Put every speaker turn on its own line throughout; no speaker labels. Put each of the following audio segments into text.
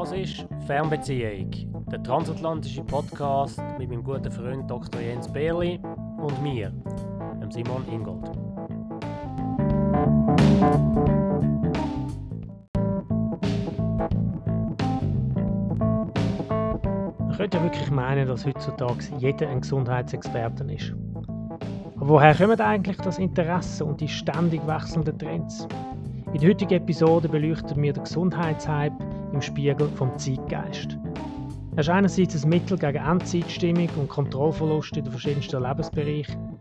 Das ist Fernbeziehung, der transatlantische Podcast mit meinem guten Freund Dr. Jens Berli und mir, Simon Ingold. Man könnte ja wirklich meinen, dass heutzutage jeder ein Gesundheitsexperte ist. Aber woher kommt eigentlich das Interesse und die ständig wechselnden Trends? In der heutigen Episode beleuchten wir den Gesundheitshype im Spiegel vom Zeitgeist. Er ist einerseits ein Mittel gegen Endzeitstimmung und Kontrollverlust in den verschiedensten Lebensbereichen.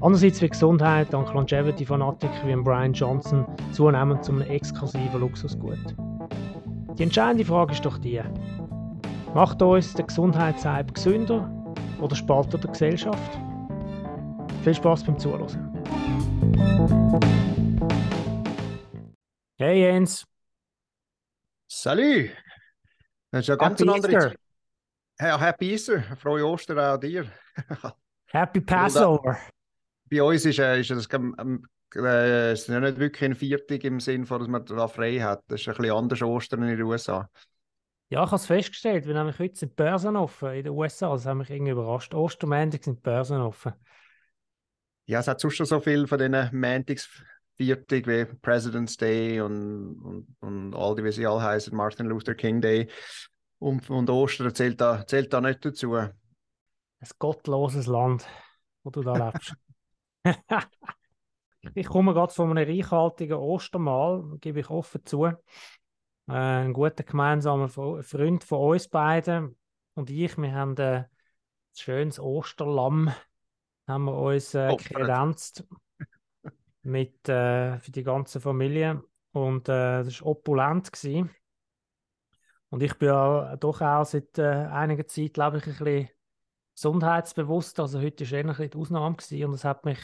Andererseits wird Gesundheit dank Longevity-Fanatiker wie Brian Johnson zunehmend zum exklusiven Luxusgut. Die entscheidende Frage ist doch die, macht uns der Gesundheitshype gesünder oder spaltet er die Gesellschaft? Viel Spaß beim Zuhören. Hey Jens.
Salut! Das ist ja ganz
Happy
andere
Easter.
Ja, Happy Easter, frohe Ostern auch dir.
Happy Passover.
Bei uns ist, es ist das ähm, äh, ist ja nicht wirklich ein Viertig im Sinne, dass man da frei hat. Das ist ein bisschen anders Ostern in den USA.
Ja, ich habe es festgestellt, wir haben heute sind die Börsen offen in den USA. Das hat mich irgendwie überrascht. Ostermäntig sind die Börsen offen.
Ja, es hat sonst schon so viel von diesen Mantics 40 wie President's Day und, und, und all die, wie sie alle heißen, Martin Luther King Day und, und Ostern zählt da, zählt da nicht dazu.
Ein gottloses Land, wo du da lebst. ich komme gerade von einem reichhaltigen Ostermahl, gebe ich offen zu. Äh, ein guter gemeinsamer Freund von uns beiden und ich, wir haben äh, ein schönes Osterlamm, haben wir uns äh, kredenzt mit äh, für die ganze Familie und äh, das war opulent gewesen. Und ich bin ja doch auch seit äh, einiger Zeit, glaube ich, ein bisschen gesundheitsbewusst. Also heute war eher ein die Ausnahme gewesen und es hat mich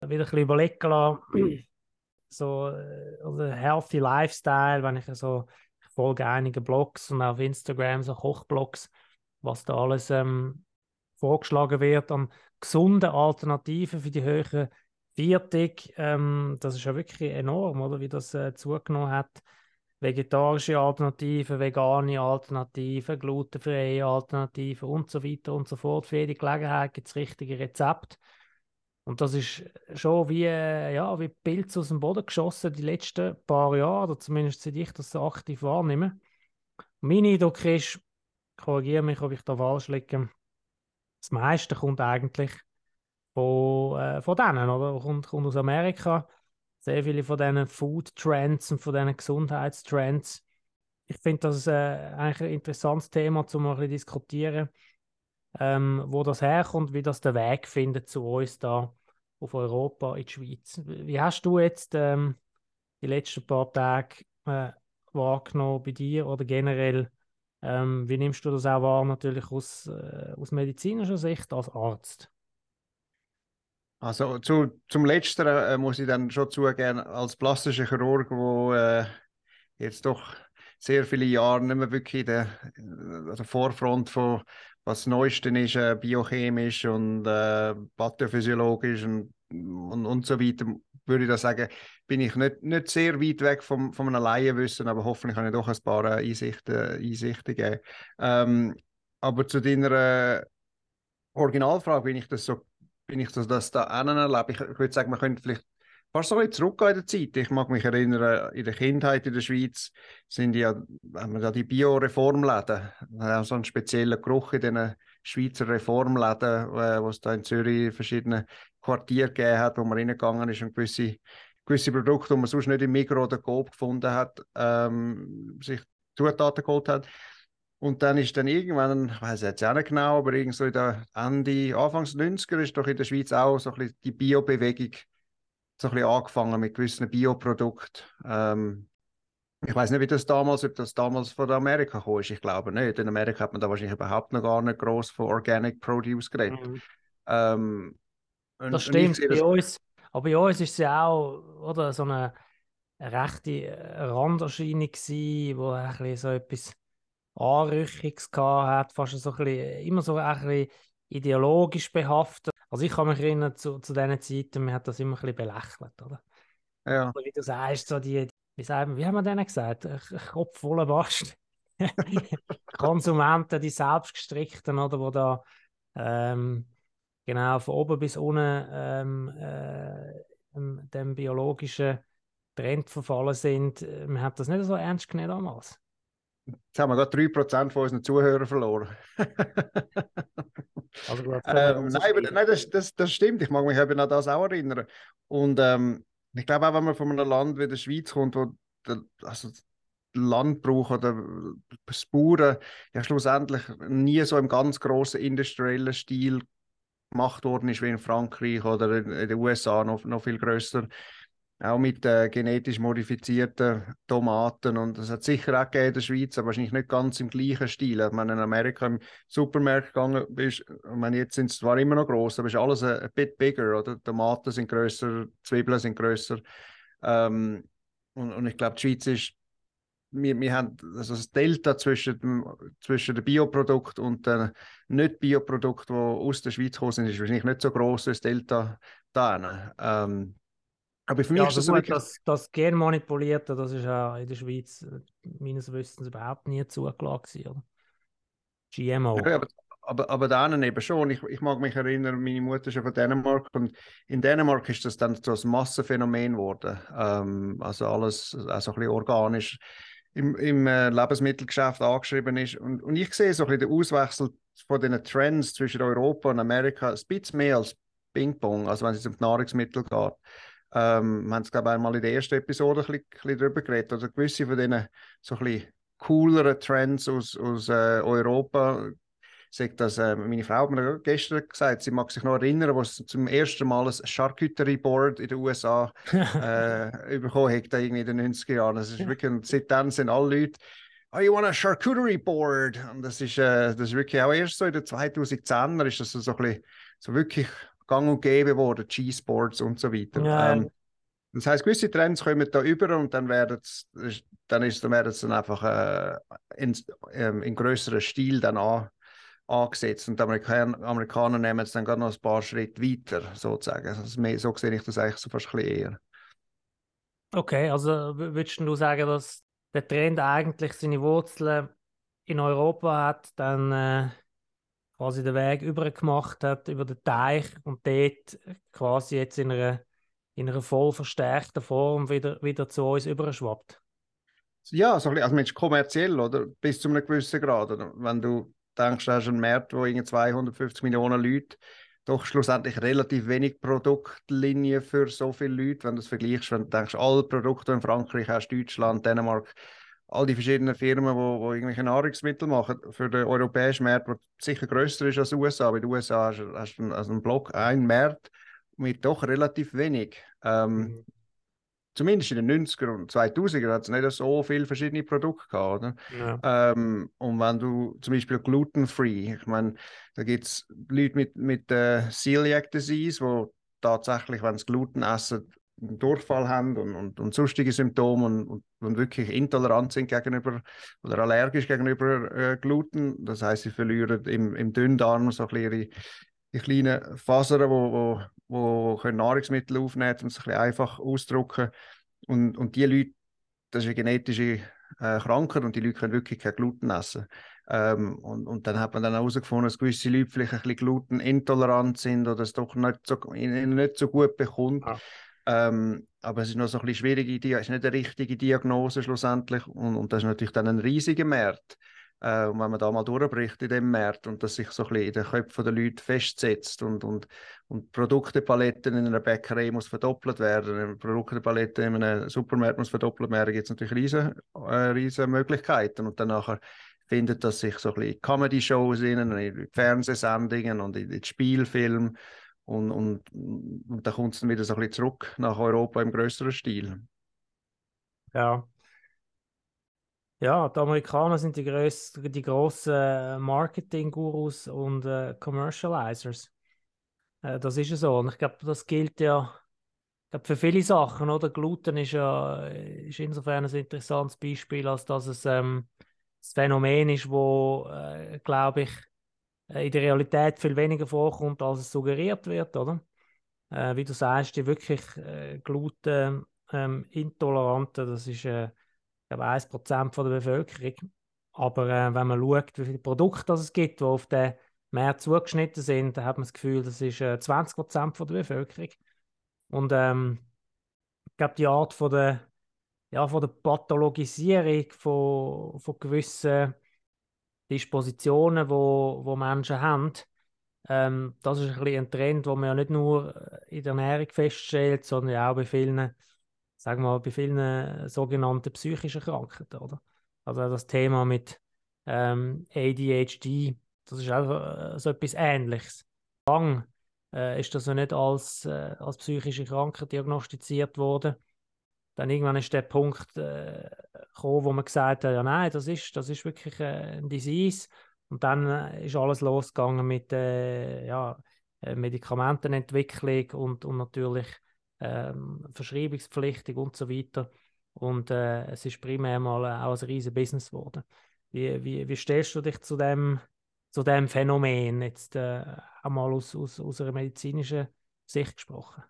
wieder ein bisschen überlegen lassen, so äh, also healthy Lifestyle, wenn ich so, ich folge einigen Blogs und auf Instagram so Kochblogs, was da alles ähm, vorgeschlagen wird an gesunden Alternativen für die höheren Viertig. Ähm, das ist ja wirklich enorm, oder wie das äh, zugenommen hat. Vegetarische Alternativen, vegane Alternativen, glutenfreie Alternativen und so weiter und so fort. Für jede Gelegenheit gibt es richtige Rezepte. Und das ist schon wie, äh, ja, wie Pilze aus dem Boden geschossen die letzten paar Jahre, oder zumindest seit ich das so aktiv wahrnehme. Mein Eindruck ist, korrigiere mich, ob ich da falsch liege, das meiste kommt eigentlich von, äh, von denen, oder? Kommt, kommt aus Amerika. Sehr viele von diesen Food Trends und von diesen Gesundheitstrends. Ich finde das äh, eigentlich ein interessantes Thema, um mal ein bisschen diskutieren, ähm, wo das herkommt, wie das den Weg findet zu uns da auf Europa, in die Schweiz. Wie hast du jetzt ähm, die letzten paar Tage äh, wahrgenommen bei dir oder generell? Ähm, wie nimmst du das auch wahr, natürlich aus, äh, aus medizinischer Sicht als Arzt?
Also zu, zum Letzteren äh, muss ich dann schon zugeben, als plastischer Chirurg, wo äh, jetzt doch sehr viele Jahre nicht mehr wirklich der, der Vorfront von was Neueste ist, äh, biochemisch und äh, pathophysiologisch und, und, und so weiter, würde ich da sagen, bin ich nicht, nicht sehr weit weg vom, von einem Laienwissen, aber hoffentlich kann ich doch ein paar äh, Einsichten, Einsichten geben. Ähm, aber zu deiner äh, Originalfrage bin ich das so bin ich das, das da erlebe. Ich, ich würde sagen, man könnte vielleicht fast so ein zurückgehen in der Zeit. Ich mag mich erinnern, in der Kindheit in der Schweiz sind ja, haben wir da die Bio-Reformläden. So einen speziellen Geruch in diesen Schweizer Reformläden, äh, wo es da in Zürich verschiedene Quartiere gegeben hat, wo man reingegangen ist und gewisse, gewisse Produkte, die man sonst nicht im Migros oder Coop gefunden hat, ähm, sich Zutaten geholt hat. Und dann ist dann irgendwann, ich weiß jetzt auch nicht genau, aber irgend so in der Ende, Anfangs 90er ist doch in der Schweiz auch so ein bisschen die Bio-Bewegung so ein bisschen angefangen mit gewissen Bioprodukten. Ähm, ich weiß nicht, wie das damals, ob das damals von Amerika kam. Ich glaube nicht. In Amerika hat man da wahrscheinlich überhaupt noch gar nicht groß von Organic Produce geredet.
Mhm.
Ähm,
Das stimmt
sehe
bei
das-
uns. Aber bei uns ist es ja auch oder, so eine, rechte Randerscheinung gewesen, wo ein bisschen so etwas Anrüchiges gehabt hat, fast so ein bisschen, immer so ein bisschen ideologisch behaftet. Also ich kann mich erinnern zu, zu diesen Zeiten, man hat das immer ein bisschen belächelt, oder?
Ja.
Aber wie du sagst, so die, wie, sagen, wie haben wir denen gesagt? Kopf voller Bast. Konsumenten, die selbstgestrickten, oder wo da ähm, genau von oben bis unten ähm, äh, dem biologischen Trend verfallen sind. Man hat das nicht so ernst genommen damals.
Jetzt haben wir gerade 3% von unseren Zuhörern verloren. also ähm, nein, aber, nein das, das, das stimmt. Ich mag mich eben an das auch erinnern. Und ähm, ich glaube auch, wenn man von einem Land wie der Schweiz kommt, wo der, also Landbrauch oder Bauern ja schlussendlich nie so im ganz großen industriellen Stil gemacht worden ist wie in Frankreich oder in, in den USA noch, noch viel größer auch mit äh, genetisch modifizierten Tomaten. Und das hat sicher auch gegeben in der Schweiz, aber wahrscheinlich nicht ganz im gleichen Stil. Wenn man in Amerika im Supermarkt gegangen bist, meine, jetzt sind es zwar immer noch groß, aber ist alles ein, ein bit bigger. Oder? Tomaten sind größer, Zwiebeln sind größer. Ähm, und, und ich glaube, die Schweiz ist wir, wir haben also das Delta zwischen dem, zwischen dem Bioprodukt und dem nicht Bioprodukt, die aus der Schweiz kommen ist wahrscheinlich nicht so groß als Delta da. Ähm,
aber für mich ja, ist das, also gut, wirklich... das, das Genmanipulierte, das ist ja in der Schweiz äh, meines Wissens überhaupt nie zugelassen, oder? GMO.
Ja, aber, aber, aber denen eben schon. Ich, ich mag mich erinnern, meine Mutter ist ja von Dänemark und in Dänemark ist das dann so ein Massenphänomen geworden. Ähm, also alles also ein bisschen organisch im, im äh, Lebensmittelgeschäft angeschrieben ist. Und, und ich sehe so ein bisschen den Auswechsel von den Trends zwischen Europa und Amerika ein bisschen mehr als Ping-Pong, also wenn es um Nahrungsmittel geht. Ähm, wir haben es, glaube ich, einmal in der ersten Episode ein bisschen, bisschen darüber geredet. Also gewisse von diesen so ein bisschen cooleren Trends aus, aus äh, Europa. Sagt das, äh, meine Frau hat mir gestern gesagt, sie mag sich noch erinnern, wo sie zum ersten Mal ein Charcuterie Board in den USA äh, bekommen hat, irgendwie in den 90er Jahren. Das ist wirklich, seitdem sind alle Leute, oh, you want a charcuterie board? Und das ist, äh, das ist wirklich auch erst so in den 2010er ist das so, so ein bisschen, so wirklich gang und gäbe geworden, G-Sports und so weiter. Ja. Ähm, das heißt, gewisse Trends kommen da über und dann werden dann ist, dann werden es dann einfach äh, in, ähm, in größerem Stil dann an, angesetzt und die Amerikaner, Amerikaner nehmen es dann gerade noch ein paar Schritte weiter, sozusagen. Also mehr, so sehe ich das eigentlich so fast ein bisschen eher.
Okay, also würdest du sagen, dass der Trend eigentlich seine Wurzeln in Europa hat, dann äh, quasi den Weg übergemacht hat über den Teich und dort quasi jetzt in einer, in einer voll verstärkten Form wieder, wieder zu uns überschwappt.
Ja, so ein bisschen, also kommerziell, oder? Bis zu einem gewissen Grad. Oder? Wenn du denkst, du hast einen Markt, wo 250 Millionen Leute doch schlussendlich relativ wenig Produktlinie für so viele Leute, wenn du es vergleichst, wenn du denkst, alle Produkte in Frankreich hast, Deutschland, Dänemark, all die verschiedenen Firmen, die, irgendwelche Nahrungsmittel machen, für den europäischen Markt, der sicher größer ist als die USA. Aber in den USA hast, hast du einen, also einen Block, einen Markt mit doch relativ wenig. Ähm, mhm. Zumindest in den 90er und 2000er hat es nicht so viele verschiedene Produkte gehabt. Oder? Ja. Ähm, und wenn du zum Beispiel gluten-free, ich meine, da gibt es Leute mit, mit äh, Celiac Disease, die tatsächlich, wenn sie Gluten essen, einen Durchfall haben und, und, und sonstige Symptome und, und, und, wirklich intolerant sind gegenüber oder allergisch gegenüber äh, Gluten. Das heißt, sie verlieren im, im Dünndarm so ein ihre, die kleinen Fasern, wo, wo, wo können Nahrungsmittel aufnehmen und es ein einfach ausdrücken. Und, und die Leute, das ist eine genetische äh, Krankheit und die Leute können wirklich kein Gluten essen. Ähm, und, und dann hat man dann herausgefunden, dass gewisse Leute vielleicht ein bisschen glutenintolerant sind oder es doch nicht so, nicht so gut bekommt. Ja. Ähm, aber es ist noch so ein bisschen schwierige Idee, es ist nicht eine richtige Diagnose schlussendlich und, und das ist natürlich dann ein riesiger Markt. Äh, und wenn man da mal durchbricht in dem Markt und das sich so ein bisschen in den Köpfen der Leute festsetzt und, und, und Produktepaletten in einer Bäckerei muss verdoppelt werden, eine Produktepalette in einem Supermarkt muss verdoppelt werden, gibt es natürlich riesen, äh, riesen Möglichkeiten und dann nachher findet das sich so ein bisschen in Comedy-Shows in Fernsehsendungen und in, in Spielfilmen und, und, und dann kommt es dann wieder so ein bisschen zurück nach Europa im größeren Stil.
Ja. Ja, die Amerikaner sind die, größ die grossen Marketing-Gurus und äh, Commercializers. Äh, das ist ja so. Und ich glaube, das gilt ja glaub, für viele Sachen. Oder? Gluten ist ja ist insofern ein interessantes Beispiel, als dass es ähm, das Phänomen ist, wo, äh, glaube ich, äh, in der Realität viel weniger vorkommt, als es suggeriert wird, oder? Äh, wie du sagst, die wirklich äh, Gluten ähm, das ist äh, glaube 1% von der Bevölkerung. Aber äh, wenn man schaut, wie viele Produkte es gibt, die auf den Markt zugeschnitten sind, dann hat man das Gefühl, das ist äh, 20 Prozent der Bevölkerung. Und ähm, ich glaube, die Art von der, ja, von der Pathologisierung von, von gewissen Dispositionen, wo, wo Menschen haben, ähm, das ist ein, ein Trend, den man ja nicht nur in der Ernährung feststellt, sondern auch bei vielen, sagen wir mal, bei vielen sogenannten psychischen Krankheiten, oder? Also das Thema mit ähm, ADHD, das ist auch äh, so etwas Ähnliches. Lang äh, ist das ja nicht als, äh, als psychische Krankheit diagnostiziert worden. Dann irgendwann ist der Punkt äh, gekommen, wo man gesagt hat, ja nein, das ist, das ist wirklich äh, ein Disease. Und dann äh, ist alles losgegangen mit äh, ja, Medikamentenentwicklung und, und natürlich ähm, Verschreibungspflichtig und so weiter. Und äh, es ist primär mal äh, auch ein riesiges Business geworden. Wie, wie, wie stellst du dich zu dem, zu dem Phänomen, jetzt äh, einmal aus, aus, aus einer medizinischen Sicht gesprochen?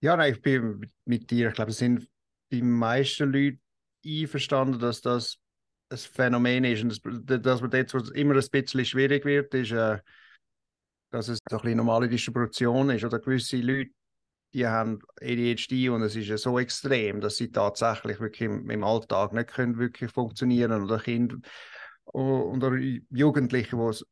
Ja, nein, ich bin mit dir. Ich glaube, es sind die meisten Leute einverstanden, dass das ein Phänomen ist. Und das, dass man dort immer ein bisschen schwierig wird, ist, äh, dass es eine normale Distribution ist. Oder gewisse Leute die haben ADHD und es ist ja so extrem, dass sie tatsächlich wirklich im, im Alltag nicht können wirklich funktionieren oder Kinder oder Jugendliche, wo es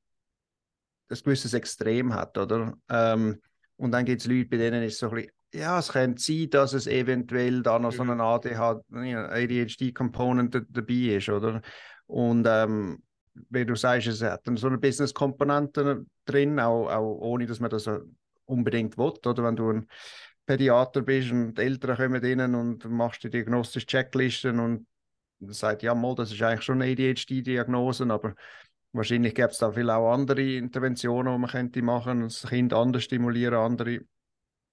ein gewisses Extrem hat, oder? Ähm, und dann gibt es Leute, bei denen ist es so ein bisschen, ja, es könnte sein, dass es eventuell da noch so ein ADHD-Component dabei ist, oder? Und ähm, wie du sagst, es hat dann so eine Business-Komponente drin, auch, auch ohne, dass man das unbedingt will, oder? Wenn du ein Pädiater bist und die Eltern kommen rein und machst die diagnostische Checklisten und sagt, ja, mal, das ist eigentlich schon eine ADHD-Diagnose, aber wahrscheinlich gäbe es da viel auch andere Interventionen, die man könnte machen, das Kind anders stimulieren, andere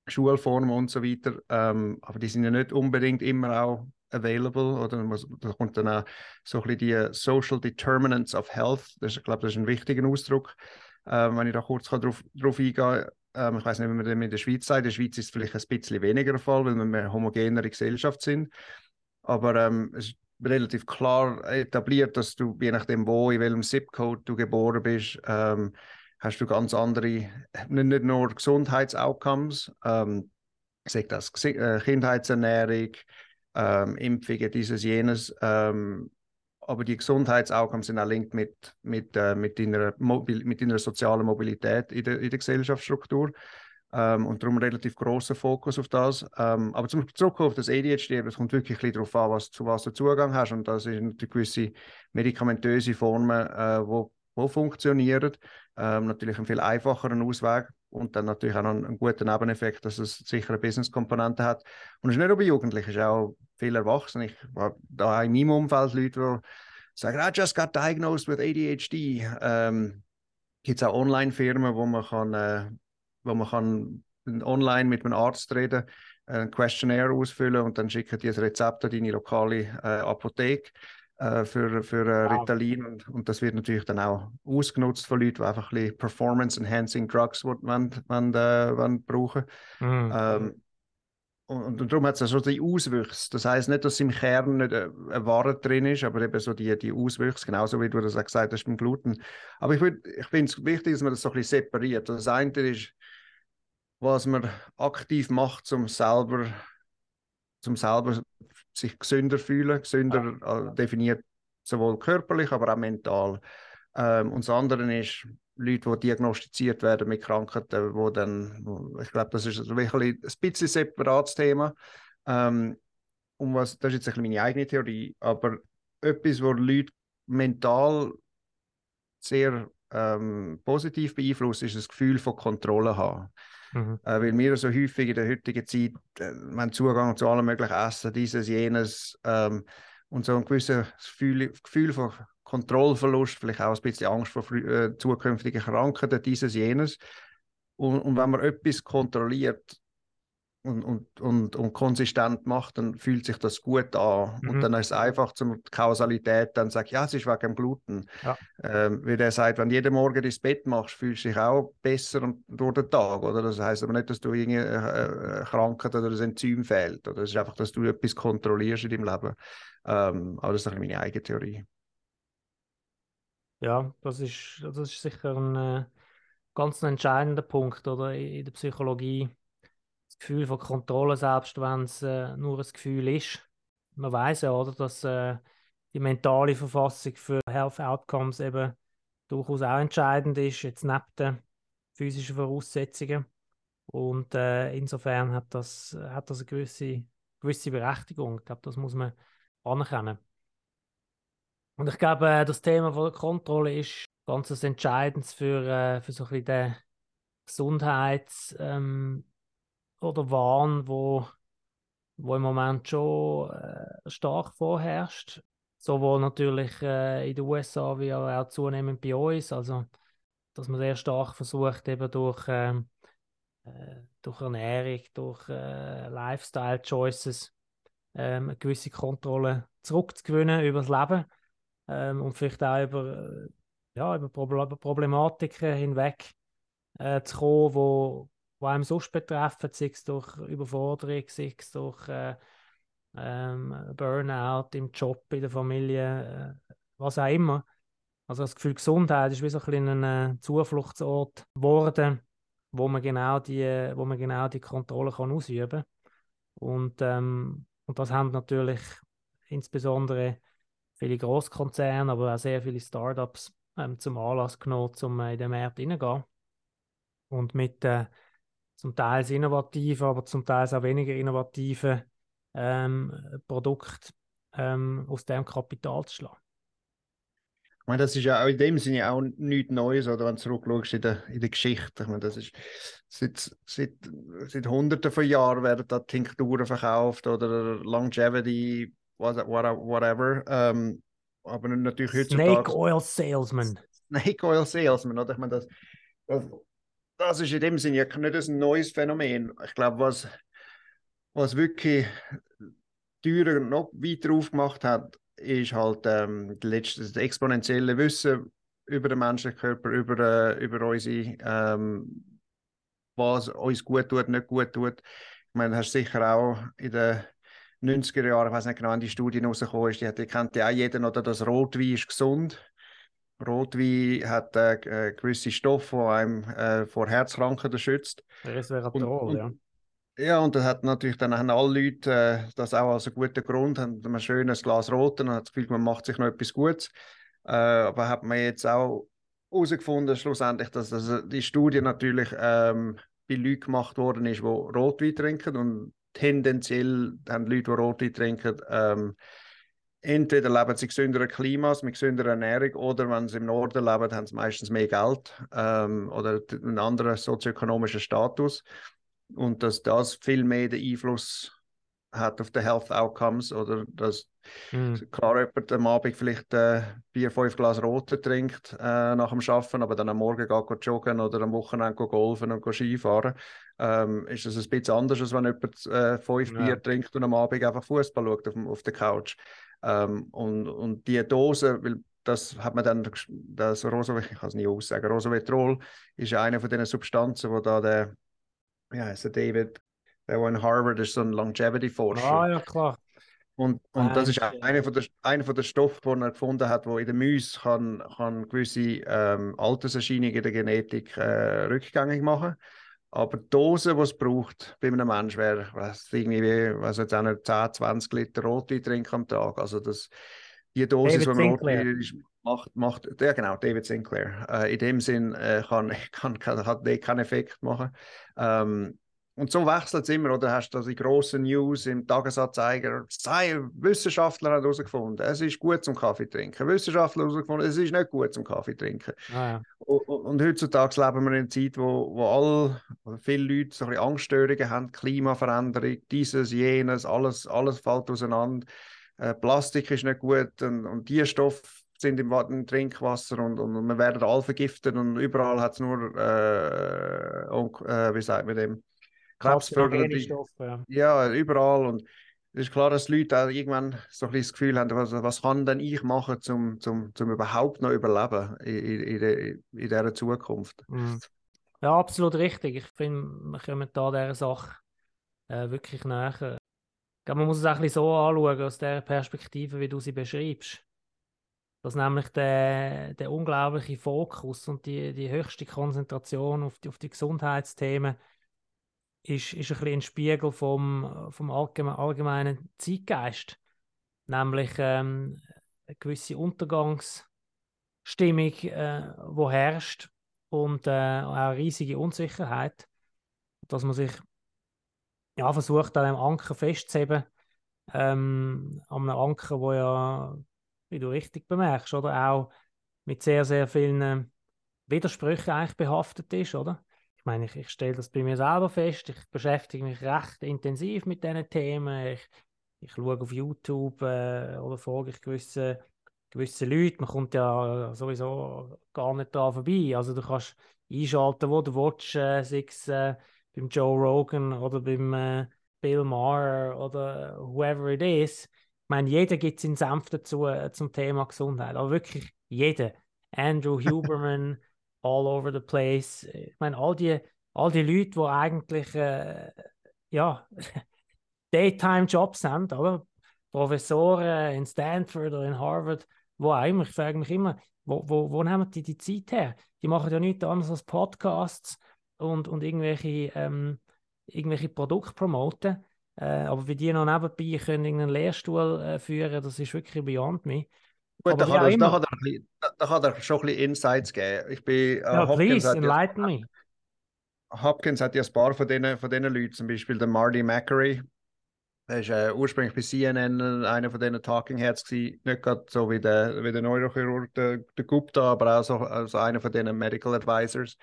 Schulformen und so weiter. Ähm, aber die sind ja nicht unbedingt immer auch available oder da kommt dann auch so ein bisschen die Social Determinants of Health. Das ist, glaube das ist ein wichtiger Ausdruck. Ähm, wenn ich da kurz darauf eingehen ähm, ich weiß nicht, wie man das in der Schweiz sagt. In der Schweiz ist es vielleicht ein bisschen weniger der Fall, weil wir eine homogenere Gesellschaft sind. Aber ähm, es ist relativ klar etabliert, dass du, je nachdem, wo, in welchem ZIP-Code du geboren bist, ähm, hast du ganz andere, nicht, nur Gesundheitsoutcomes, ähm, sagt das äh, Kindheitsernährung, ähm, Impfungen, dieses, jenes, ähm, aber die Gesundheitsoutcomes sind auch linked mit, mit, äh, mit, deiner Mobil mit deiner sozialen Mobilität in der, in der Gesellschaftsstruktur. Ähm, und darum relativ großer Fokus auf das. Ähm, aber zum zurück auf das ADHD, es kommt wirklich darauf an, was, zu was du Zugang hast. Und das sind natürlich gewisse medikamentöse Formen, äh, wo, wo funktionieren. Ähm, natürlich ein viel einfacheren Ausweg und dann natürlich auch noch einen, einen guten Nebeneffekt, dass es sicher eine Business-Komponente hat. Und es ist nicht nur bei Jugendlichen, es ist auch viele Erwachsene. Ich habe da in meinem Umfeld Leute, die sagen, I just got diagnosed with ADHD. Ähm, Gibt es auch Online-Firmen, wo man kann, äh, wo man kann online mit einem Arzt reden, ein Questionnaire ausfüllen und dann schicken die das Rezept an deine lokale äh, Apotheke äh, für, für äh, Ritalin und, und das wird natürlich dann auch ausgenutzt von Leuten, die einfach ein bisschen Performance-Enhancing Drugs wollen, wollen, äh, wollen brauchen. Mhm. Ähm, und, und, darum hat es so die Auswüchse. Das heißt nicht, dass im Kern nicht eine Ware drin ist, aber eben so die, die Auswüchse, genauso wie du das auch gesagt hast beim Gluten. Aber ich, ich finde es wichtig, dass man das so ein bisschen separiert. Das eine ist, was man aktiv macht, um selber, zum selber sich gesünder fühlen. Gesünder ja. Äh, definiert sowohl körperlich, aber auch mental. Ähm, und das andere ist, Leute, die diagnostiziert werden mit Krankheiten, wo dann, ich glaube, das ist also ein bisschen ein separates Thema. Ähm, um was, das ist jetzt ein meine eigene Theorie, aber etwas, wo Leute mental sehr ähm, positiv beeinflusst, ist das Gefühl von Kontrolle haben. Mhm. Äh, weil wir so häufig in der heutigen Zeit äh, haben Zugang zu allem möglichen Essen, dieses, jenes ähm, und so ein gewisses Gefühl, Gefühl von Kontrollverlust, vielleicht auch ein bisschen Angst vor äh, zukünftigen Krankheiten, dieses, jenes. Und, und wenn man etwas kontrolliert, und, und, und, und konsistent macht, dann fühlt sich das gut an. Mhm. Und dann ist es einfach zum Kausalität, dann sagt, ja, es ist wegen dem Gluten. Ja. Ähm, wie der sagt, wenn du jeden Morgen ins Bett machst, fühlst du dich auch besser durch den Tag. Oder? Das heißt aber nicht, dass du irgendeine äh, äh, Krankheit oder ein Enzym fehlt. Oder es ist einfach, dass du etwas kontrollierst in deinem Leben. Ähm, aber das ist meine eigene Theorie.
Ja, das ist, das ist sicher ein äh, ganz entscheidender Punkt oder in der Psychologie. Das Gefühl von Kontrolle, selbst wenn es äh, nur ein Gefühl ist. Man weiß ja, oder, dass äh, die mentale Verfassung für Health Outcomes eben durchaus auch entscheidend ist, jetzt neben den physischen Voraussetzungen. Und äh, insofern hat das, hat das eine gewisse, gewisse Berechtigung. Ich glaube, das muss man anerkennen. Und ich glaube, äh, das Thema von der Kontrolle ist ganz entscheidend für, äh, für so ein bisschen den Gesundheits- ähm, oder Wahn, wo, wo im Moment schon äh, stark vorherrscht. Sowohl natürlich äh, in den USA wie auch zunehmend bei uns. Also, dass man sehr stark versucht, eben durch, ähm, äh, durch Ernährung, durch äh, Lifestyle-Choices ähm, eine gewisse Kontrolle zurückzugewinnen über das Leben ähm, und vielleicht auch über, äh, ja, über Problematiken hinweg äh, zu kommen, wo, wo einem sonst betreffen, sei es durch Überforderung, sei es durch äh, ähm, Burnout im Job, in der Familie, äh, was auch immer. Also das Gefühl Gesundheit ist wie so ein, ein Zufluchtsort geworden, wo man genau die, wo man genau die Kontrolle kann ausüben kann. Und, ähm, und das haben natürlich insbesondere viele Großkonzerne, aber auch sehr viele Startups ähm, zum Anlass genommen, um äh, in den Markt hineingehen. Und mit äh, zum Teil innovativen, aber zum Teil auch weniger innovativen ähm, Produkten ähm, aus dem Kapital zu schlagen.
Ich meine, das ist ja auch in dem Sinne auch nichts Neues, oder wenn du zurückschaust in der, in der Geschichte. Ich meine, das ist seit, seit, seit Hunderten von Jahren werden da Tinkturen verkauft oder Longevity whatever. Ähm, aber natürlich
heutzutage. Snake Oil Salesman.
Snake Oil Salesman, oder? Ich meine, das, das, das ist in dem Sinne ja nicht ein neues Phänomen. Ich glaube, was, was wirklich Türen noch weiter aufgemacht hat, ist halt ähm, das exponentielle Wissen über den menschlichen Körper, über, äh, über unsere, ähm, was uns gut tut, nicht gut tut. Ich meine, hast sicher auch in der 90er Jahren, ich weiß nicht genau, wann die Studie rausgekommen ist, die kennt ja auch jeder, oder das Rotwein ist gesund. Rotwein hat äh, äh gewisse Stoffe, die einem äh, vor Herzkrankheiten schützt.
Resveratrol, ja.
Ja, und das hat natürlich dann haben alle Leute äh, das auch als einen guten Grund, haben ein schönes Glas Rot und hat das Gefühl, man macht sich noch etwas Gutes. Äh, aber hat man jetzt auch herausgefunden, schlussendlich, dass das, die Studie natürlich ähm, bei Leuten gemacht worden ist, die Rotwein trinken und tendenziell haben Leute, die Rotwein trinken, ähm, entweder leben sie gesünderen Klimas, mit gesünderer Ernährung, oder wenn sie im Norden leben, haben sie meistens mehr Geld ähm, oder einen anderen sozioökonomischen Status. Und dass das viel mehr den Einfluss hat auf die Health Outcomes oder dass mhm. klar jemand am Abend vielleicht äh, vier, fünf Glas Rote trinkt äh, nach dem Arbeiten, aber dann am Morgen geht joggen oder am Wochenende golfen und Skifahren, ähm, ist das ein bisschen anders, als wenn jemand äh, fünf ja. Bier trinkt und am Abend einfach Fußball schaut auf, auf der Couch. Ähm, und, und die Dose, weil das hat man dann, das Rosa, ich kann es nicht aussagen, Rosovetrol ist eine von den Substanzen, wo da der, ja, also David der war in Harvard ist so ein Longevity-Forscher.
Ah, ja, klar.
Und, und das ist einer von der, einer von der Stoffe, die er gefunden hat, wo in der Mäuse kann, kann gewisse ähm, Alterserscheinungen in der Genetik äh, rückgängig machen. Aber die Dose, die es braucht bei einem Menschen, wäre, was irgendwie, was jetzt auch nicht 10, 20 Liter Rotwein trinken am Tag. Also das, die Dosis, die man Rotwein ist, macht, macht, ja genau, David Sinclair. Äh, in dem Sinn äh, kann, kann, kann, hat der keinen Effekt machen. Ähm, und so wechselt es immer, oder hast du die grossen News im Tagesanzeiger, sei Wissenschaftler haben herausgefunden, es ist gut zum Kaffee trinken. Wissenschaftler haben herausgefunden, es ist nicht gut zum Kaffee trinken. Ah, ja. und, und, heutzutage leben wir in einer Zeit, wo, wo all, viele Leute so ein Angststörungen haben, Klimaveränderung, dieses, jenes, alles, alles fällt auseinander. Äh, Plastik ist nicht gut und, und die Stoffe sind im, im Trinkwasser und, und, und wir werden alle vergiftet und überall hat es nur, äh, und, äh, wie sagt man dem, krebsfördernde Stoffe. Ja. ja, überall. Und es ist klar, dass Leute auch irgendwann so ein bisschen das Gefühl haben, was, was kann denn ich machen, um zum, zum überhaupt noch überleben in, in, in, dieser Zukunft.
Mhm. Ja, absolut richtig. Ich finde, wir kommen da dieser Sache äh, wirklich näher. Glaube, man muss es auch ein bisschen so anschauen, aus der Perspektive, wie du sie beschreibst. dass nämlich der, der unglaubliche Fokus und die, die höchste Konzentration auf die, auf die Gesundheitsthemen ist, ist ein bisschen ein Spiegel vom, vom allgemeinen Zeitgeist. Nämlich ähm, eine gewisse Untergangsstimmung, äh, wo herrscht und äh, auch eine riesige Unsicherheit, dass man sich ja, versucht, an einem Anker festzuheben, ähm, an einem Anker, wo ja, wie du richtig bemerkst, oder auch mit sehr, sehr vielen Widersprüchen eigentlich behaftet ist, oder? Ich meine, ich, ich stelle das bei mir selber fest, ich beschäftige mich recht intensiv mit diesen Themen, ich, ich schaue auf YouTube äh, oder folge ich gewisse, gewisse Leute, man kommt ja sowieso gar nicht daran vorbei, also du kannst einschalten, wo du willst, äh, sei es äh, beim Joe Rogan oder beim äh, Bill Maher oder whoever it is. Ich meine, jeder gibt seinen Senf dazu äh, zum Thema Gesundheit, aber wirklich jeder. Andrew Huberman, all over the place. Ich meine, all die, all die Leute, die eigentlich äh, ja, Daytime-Jobs haben, oder? Professoren in Stanford oder in Harvard, wo auch immer. Ich frage mich immer, wo, wo, wo nehmen die die Zeit her? Die machen ja nichts anderes als Podcasts und, und irgendwelche, ähm, irgendwelche Produkte promoten. Äh, aber wie die noch nebenbei können einen Lehrstuhl äh, führen, das ist wirklich beyond me.
Gut, da kann, er, da, kann er, da kann er schon ein bisschen Insights geben. Ich bin,
äh, ja, Hopkins please, enlighten me.
Hopkins hat ja ein paar von diesen, von diesen Leuten, zum Beispiel der Marty Mackery. Er war äh, ursprünglich bei CNN einer von diesen Talking Heads gewesen. Nicht gerade so wie der, wie der Neurochirurg, der, der Gupta, aber auch so also einer von diesen Medical Advisors.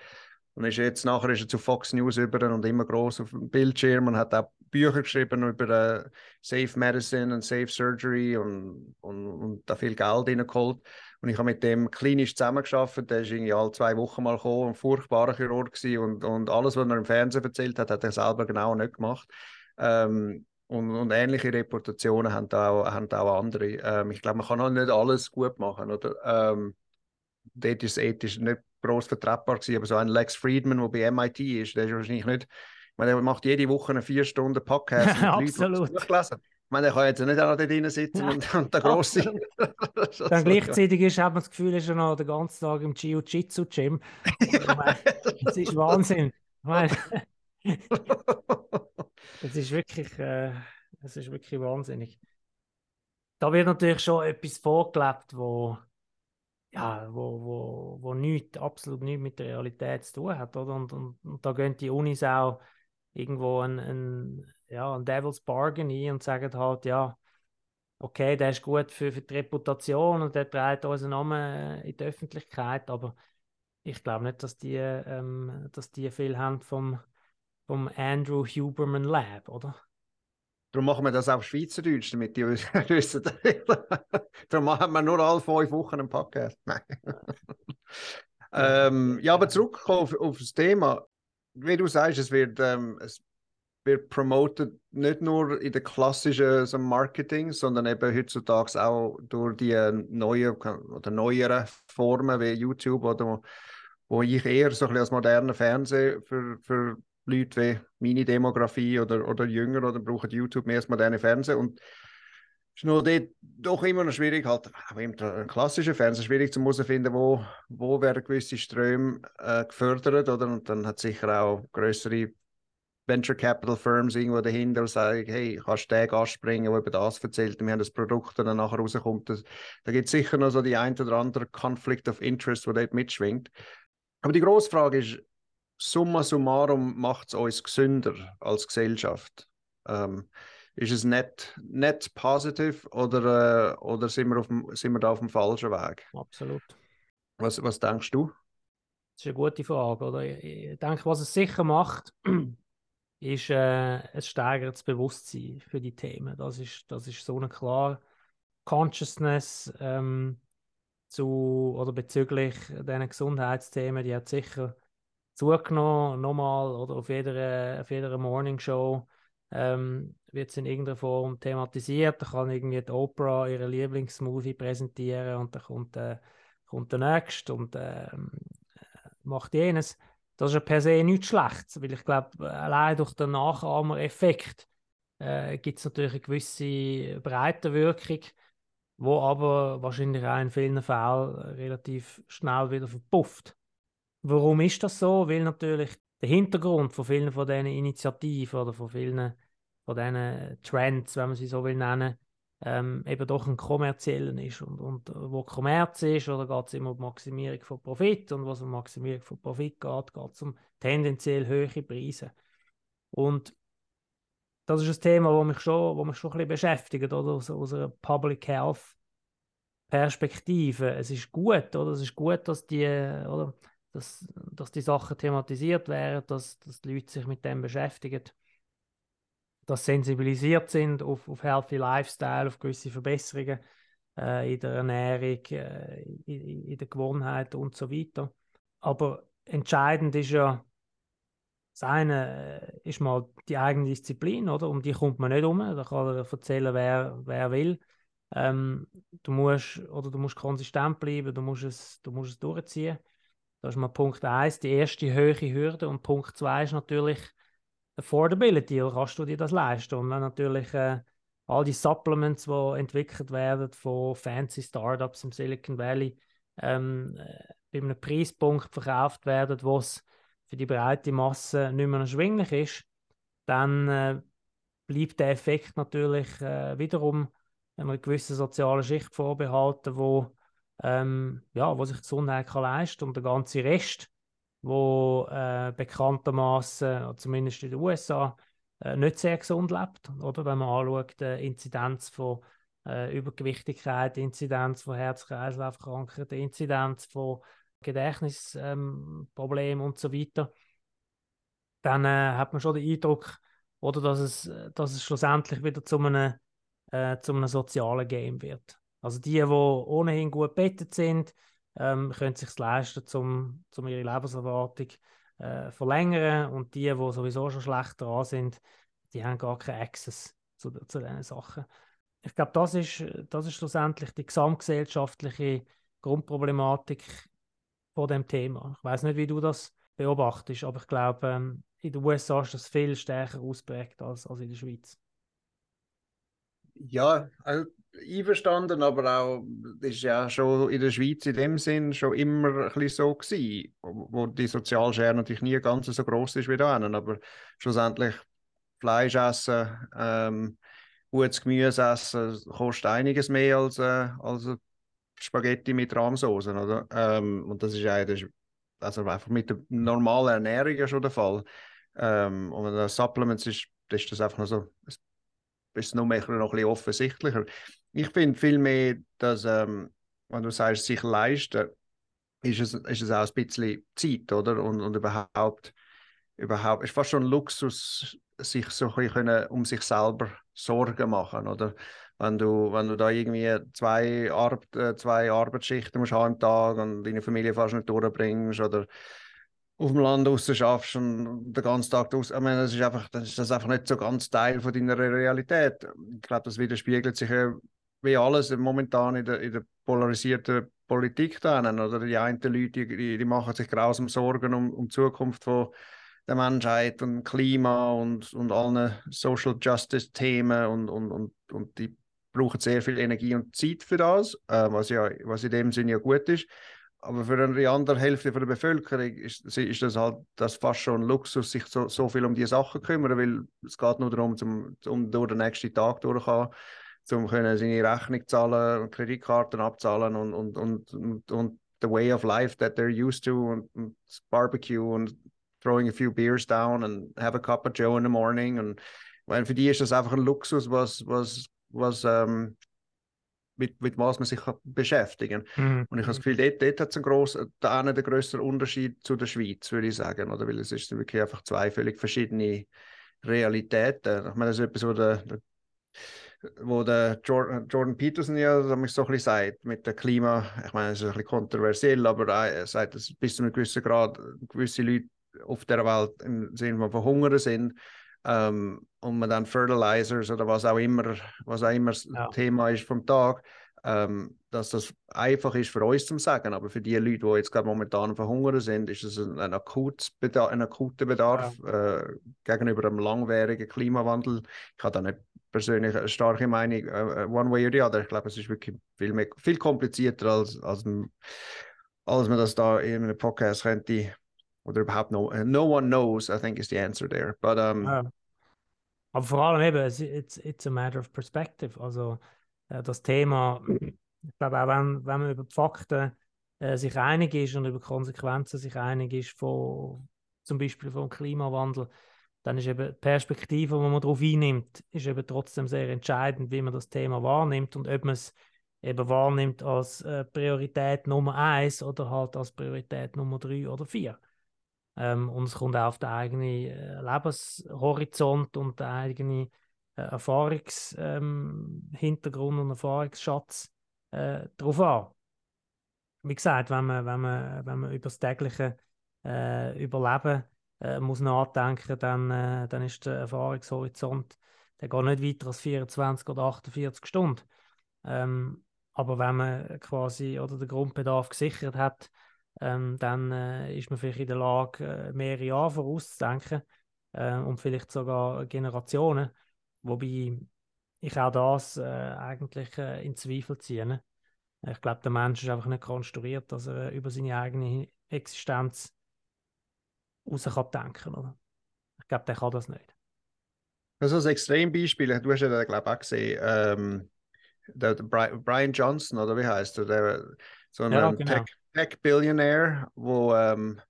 Und ist jetzt nachher ist er zu Fox News über und immer groß auf dem Bildschirm und hat auch Bücher geschrieben über äh, Safe Medicine und Safe Surgery und, und, und da viel Geld reingeholt. Und ich habe mit dem klinisch zusammengearbeitet. Der ist irgendwie alle zwei Wochen mal gekommen, ein furchtbarer Chirurg und, und alles, was er im Fernsehen erzählt hat, hat er selber genau nicht gemacht. Ähm, und, und, ähnliche Reputationen haben auch, haben auch andere. Ähm, ich glaube, man kann auch nicht alles gut machen. Oder? Ähm, dort ist es ethisch nicht groß vertretbar gewesen, aber so ein Lex Friedman, der bei MIT ist, der ist wahrscheinlich nicht, ich meine, der macht jede Woche eine vier Stunden Podcast
ja, Absolut.
durchlesen. Ich meine, kann jetzt nicht auch drin sitzen und, und der Grosse.
Dann gleichzeitig ist, hat man das Gefühl, er ist noch den ganzen Tag im Jiu-Jitsu-Gym. das ist Wahnsinn. Ich meine, es ist wirklich, äh, es ist wirklich wahnsinnig. Da wird natürlich schon etwas vorgelebt, wo ja, wo, wo, wo nichts, absolut nichts mit der Realität zu tun hat. Oder? Und, und, und da gehen die Unis auch irgendwo ein, ein, ja, ein Devil's Bargain ein und sagen halt, ja, okay, der ist gut für, für die Reputation und der trägt unseren Namen in die Öffentlichkeit, aber ich glaube nicht, dass die, ähm, dass die viel haben vom, vom Andrew Huberman Lab, oder?
Darum machen wir das auf Schweizerdeutsch, damit die wissen. Darum machen wir nur alle fünf Wochen einen Podcast. Nein. ähm, ja, aber zurück auf, auf, das Thema. Wie du sagst, es wird, ähm, es wird promoted nicht nur in der klassischen so Marketing, sondern eben heutzutage auch durch die neuen oder neueren Formen wie YouTube oder wo, ich eher so ein bisschen als moderner Fernsehen für, für Leute wie meine Demografie oder, oder jünger oder brauchen YouTube mehr als moderne Fernsehen und ist nur dort doch immer noch schwierig, halt auch im klassischen Fernsehen schwierig zu finden, wo, wo werden gewisse Ströme äh, gefördert oder und dann hat sicher auch größere Venture Capital Firms irgendwo dahinter und sagen, hey, kannst du den Gast bringen, der über das erzählt und wir haben das Produkt, das dann nachher rauskommt. Das, da gibt es sicher noch so die ein oder andere Conflict of Interest, der dort mitschwingt. Aber die grosse Frage ist, summa summarum macht es uns gesünder als Gesellschaft. Ähm, ist es nicht, nicht positiv oder, äh, oder sind, wir auf dem, sind wir da auf dem falschen Weg?
Absolut.
Was, was denkst du?
Das ist eine gute Frage. Oder? Ich denke, was es sicher macht, ist, äh, es steigert das Bewusstsein für die Themen. Das ist, das ist so eine klar. Consciousness ähm, zu oder bezüglich diesen Gesundheitsthemen, die hat sicher zugenommen, nochmal, oder auf jeder, auf jeder Morning Show ähm, wird es in irgendeiner Form thematisiert. Da kann irgendwie die Oprah ihre Lieblingssmoothie präsentieren und dann kommt, äh, kommt der Nächste und äh, macht jenes. Das ist ja per se nichts Schlechtes, weil ich glaube, allein durch den Nachahmereffekt äh, gibt es natürlich eine gewisse Breitenwirkung, wo aber wahrscheinlich auch in vielen Fällen relativ schnell wieder verpufft. Warum ist das so? Weil natürlich der Hintergrund von vielen von diesen Initiativen oder von vielen von diesen Trends, wenn man sie so will nennen, ähm, eben doch ein kommerziellen ist. Und, und wo Kommerz ist, oder geht es immer um Maximierung von Profit und was um Maximierung von Profit geht, geht es um tendenziell höhere Preise. Und das ist ein Thema, das mich schon, wo mich schon ein bisschen beschäftigt, oder? Aus, aus einer Public Health Perspektive. Es ist gut, oder? Es ist gut, dass die, oder? Dass, dass die Sachen thematisiert werden, dass, dass die Leute sich mit dem beschäftigen, dass sensibilisiert sind auf, auf Healthy Lifestyle, auf gewisse Verbesserungen äh, in der Ernährung, äh, in, in der Gewohnheit und so weiter. Aber entscheidend ist ja, das eine äh, ist mal die eigene Disziplin, oder? Um die kommt man nicht um. Da kann er erzählen, wer, wer will. Ähm, du musst oder du musst konsistent bleiben, du musst es, du musst es durchziehen. Das ist mal Punkt 1, die erste höhere Hürde. Und Punkt 2 ist natürlich Affordability, oder kannst du dir das leisten? Und wenn natürlich äh, all die Supplements, die entwickelt werden von fancy Startups im Silicon Valley, ähm, äh, bei einem Preispunkt verkauft werden, wo es für die breite Masse nicht mehr erschwinglich ist, dann äh, bleibt der Effekt natürlich äh, wiederum einer gewissen sozialen Schicht vorbehalten, wo, ähm, ja, wo sich Gesundheit kann leisten und der ganze Rest, wo äh, bekanntermaßen, zumindest in den USA, äh, nicht sehr gesund lebt. Oder wenn man anschaut, die Inzidenz von äh, Übergewichtigkeit, Inzidenz von Herz-Kreislauf-Krankheiten, Inzidenz von Gedächtnisprobleme ähm, und so weiter, dann äh, hat man schon den Eindruck, oder dass es, dass es schlussendlich wieder zu einem, äh, zu einem sozialen Game wird. Also die, die ohnehin gut bettet sind, ähm, können sich leisten, um, um ihre Lebenserwartung äh, verlängern und die, die sowieso schon schlecht dran sind, die haben gar keinen Access zu, zu diesen Sachen. Ich glaube, das ist, das ist schlussendlich die gesamtgesellschaftliche Grundproblematik von dem Thema. Ich weiß nicht, wie du das beobachtest, aber ich glaube, ähm, in den USA ist das viel stärker ausprägt als, als in der Schweiz.
Ja, also einverstanden, aber auch das ist ja schon in der Schweiz in dem Sinn schon immer ein bisschen so gewesen, wo die Sozialschere natürlich nie ganz so groß ist wie da aber schlussendlich Fleisch essen, ähm, gutes Gemüse essen, kostet einiges mehr als, äh, als Spaghetti mit Rahmsoßen, oder? Ähm, und das ist eigentlich, also einfach mit der normalen Ernährung ja schon der Fall. Ähm, und wenn das Supplements ist, ist das einfach noch so, ist noch, mehr, noch ein bisschen offensichtlicher. Ich finde vielmehr, dass, ähm, wenn du sagst, sich leisten, ist es, ist es auch ein bisschen Zeit, oder? Und, und überhaupt, überhaupt, ist fast schon ein Luxus, sich so ein bisschen um sich selber Sorgen machen, oder? wenn du, wenn du da irgendwie zwei, Ar äh, zwei Arbeitsschichten musst haben am Tag und deine Familie fast nicht durchbringst oder auf dem Land raus schaffst und den ganzen Tag aus. Ich meine, das ist einfach, das ist das einfach nicht so ganz Teil von deiner Realität. Ich glaube, das widerspiegelt sich ja wie alles momentan in der, in der polarisierten Politik dann, oder die einen Leute, die, die machen sich grausam Sorgen um, um die Zukunft von der Menschheit und Klima und, und allen Social Justice Themen und, und, und, und die brauchen sehr viel Energie und Zeit für das, äh, was, ja, was in dem Sinne ja gut ist. Aber für eine andere Hälfte der Bevölkerung ist, ist das halt das fast schon ein Luxus, sich so, so viel um diese Sachen zu kümmern, weil es geht nur darum, zum, um durch den nächsten Tag durchzukommen, um können seine Rechnung zahlen, Kreditkarten abzahlen und, und, und, und, und the way of life that they're used to und, und Barbecue und throwing a few beers down and have a cup of Joe in the morning. Und weil für die ist das einfach ein Luxus, was, was was, ähm, mit, mit was man sich beschäftigen mhm. Und ich habe das Gefühl, dort, dort hat es einen grossen, einen der größeren Unterschied zu der Schweiz, würde ich sagen. Oder? Weil es ist wirklich einfach zwei völlig verschiedene Realitäten. Ich meine, das ist etwas, wo der, der wo der Jordan, Jordan Peterson ja so ein bisschen sagt, mit dem Klima, ich meine, es ist ein bisschen kontroversiell, aber er sagt, dass bis zu einem gewissen Grad gewisse Leute auf der Welt im Sinne von verhungern sind ähm, und man dann Fertilizers oder was auch immer, was auch immer das ja. Thema ist vom Tag, ähm, dass das einfach ist für uns zu sagen, aber für die Leute, die jetzt gerade momentan verhungern sind, ist es ein, ein, Akutbedarf, ein akuter Bedarf ja. äh, gegenüber einem langwierigen Klimawandel. Ich habe da nicht persönlich eine starke Meinung, uh, one way or the other. Ich glaube, es ist wirklich viel, mehr, viel komplizierter, als, als, als man das da in einem Podcast könnte oder überhaupt no, no one knows, I think is the answer there. But, um, ja.
Aber vor allem eben, it's, it's a matter of perspective. Also äh, das Thema ich glaube auch, wenn, wenn man über die Fakten äh, sich einig ist und über Konsequenzen sich einig ist, von, zum Beispiel vom Klimawandel, dann ist eben die Perspektive, die man darauf einnimmt, ist eben trotzdem sehr entscheidend, wie man das Thema wahrnimmt und ob man es eben wahrnimmt als äh, Priorität Nummer eins oder halt als Priorität Nummer drei oder vier. Ähm, und es kommt auch auf den eigenen äh, Lebenshorizont und den eigenen äh, Erfahrungshintergrund ähm, und Erfahrungsschatz äh, darauf an. Wie gesagt, wenn man, wenn man, wenn man über das tägliche äh, Überleben äh, muss nachdenken, dann, äh, dann ist der Erfahrungshorizont der geht nicht weiter als 24 oder 48 Stunden. Ähm, aber wenn man quasi oder den Grundbedarf gesichert hat, ähm, dann äh, ist man vielleicht in der Lage, äh, mehrere Jahre vorauszudenken äh, und vielleicht sogar Generationen. Wobei ich auch das äh, eigentlich äh, in Zweifel ziehe. Ne? Ich glaube, der Mensch ist einfach nicht konstruiert, dass er über seine eigene Existenz raus kann denken oder? Ich glaube, der kann das nicht.
Das ist ein Extrembeispiel. Du hast ja, glaube ich, auch gesehen, ähm, der, der, Brian Johnson, oder wie heißt er? Der, so ein ja, genau. Tech-Billionär, Tech wo, ähm,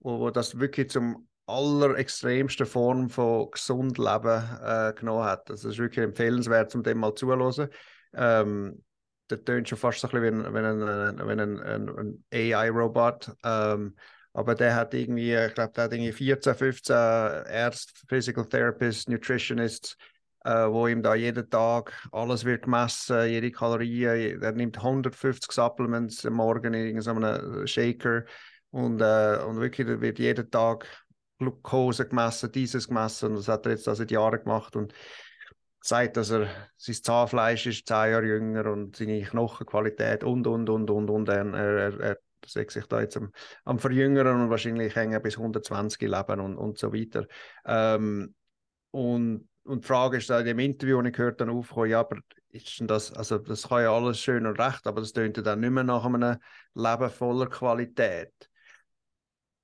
wo, wo das wirklich zum allerextremsten Form von gesund Leben äh, genommen hat. Das ist wirklich empfehlenswert, um dem mal zuzuhören. Ähm, das tönt schon fast so ein bisschen wie ein, wie ein, ein, ein, ein AI-Robot. Ähm, aber der hat irgendwie, ich glaube, der hat irgendwie 14, 15 Ärzte, Physical Therapists, Nutritionists, äh, wo ihm da jeden Tag alles wird gemessen, jede Kalorie. Er nimmt 150 Supplements am Morgen in irgendeinem Shaker und, äh, und wirklich wird jeden Tag Glucose gemessen, dieses gemessen und das hat er jetzt seit Jahren gemacht und sagt, dass er sein Zahnfleisch ist zehn Jahre jünger und seine Knochenqualität und und und und und er, er, er sich da jetzt am, am Verjüngern und wahrscheinlich hängen bis 120 leben und, und so weiter. Ähm, und, und die Frage ist in dem Interview, und ich gehört dann aufgekommen, ja, aber ist denn das, also das kann ja alles schön und recht, aber das tönt dann nicht mehr nach einem Leben voller Qualität.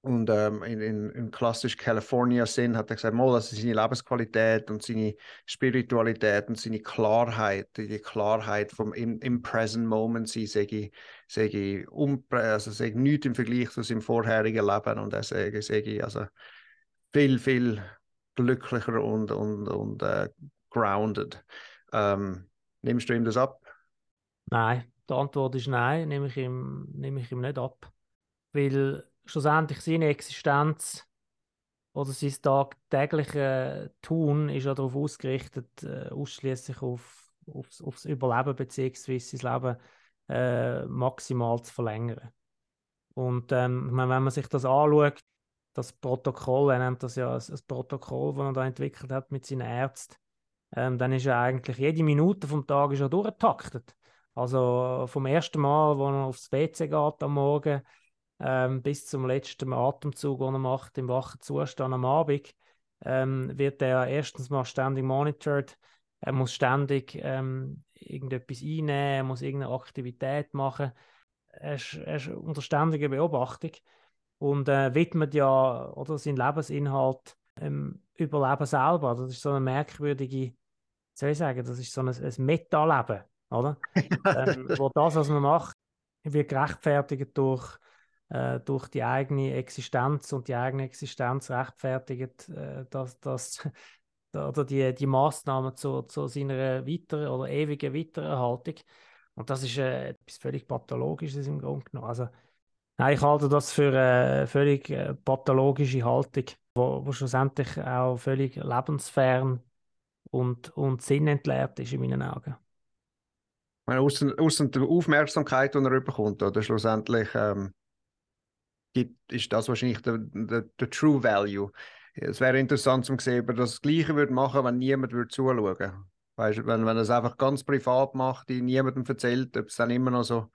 Und ähm, in, in, in klassisch California-Sinn hat er gesagt, mal, das ist seine Lebensqualität und seine Spiritualität und seine Klarheit, die Klarheit vom im, im Present Moment sein, sage sage also sage nichts im Vergleich zu seinem vorherigen Leben und er sage, sage also viel, viel glücklicher und, und, und uh, grounded. Ähm, nimmst du ihm das ab?
Nein, die Antwort ist nein, nehme ich ihm, nehme ich ihm nicht ab. Weil schlussendlich seine Existenz oder sein tagtägliche Tun ist ja darauf ausgerichtet, äh, ausschließlich auf, aufs, aufs Überleben bzw. sein Leben äh, maximal zu verlängern. Und ähm, wenn man sich das anschaut, das Protokoll, er nennt das ja ein, ein Protokoll, das er da entwickelt hat mit seinen Ärzten, ähm, dann ist er eigentlich jede Minute vom Tag ist er durchgetaktet. Also vom ersten Mal, wo er aufs WC geht am Morgen, ähm, bis zum letzten Atemzug, den er macht im wachen Zustand am Abend, ähm, wird er erstens mal ständig monitored. Er muss ständig ähm, irgendetwas einnehmen, er muss irgendeine Aktivität machen. Er ist, er ist unter ständiger Beobachtung und äh, widmet ja oder seinen Lebensinhalt ähm, Überleben selber. Das ist so eine merkwürdige, soll ich sagen, das ist so ein, ein Meta-Leben, oder? ähm, wo das, was man macht, wird gerechtfertigt durch äh, durch die eigene Existenz und die eigene Existenz rechtfertigt, äh, dass, dass oder die, die Maßnahmen zu, zu seiner weiteren oder ewigen Weitererhaltung. Und das ist äh, etwas völlig Pathologisches im Grunde genommen. Also, nein, ich halte das für eine völlig äh, pathologische Haltung, wo, wo schlussendlich auch völlig lebensfern und, und sinnentleert ist in meinen Augen.
Aus, der Aufmerksamkeit, die er bekommt, oder schlussendlich ähm, gibt, ist das wahrscheinlich der, der, der True Value. Es wäre interessant zu sehen, ob er das Gleiche würde machen, wenn niemand würde zuschauen würde. Weißt, wenn, wenn er es einfach ganz privat macht, die niemandem erzählt, ob es dann immer noch so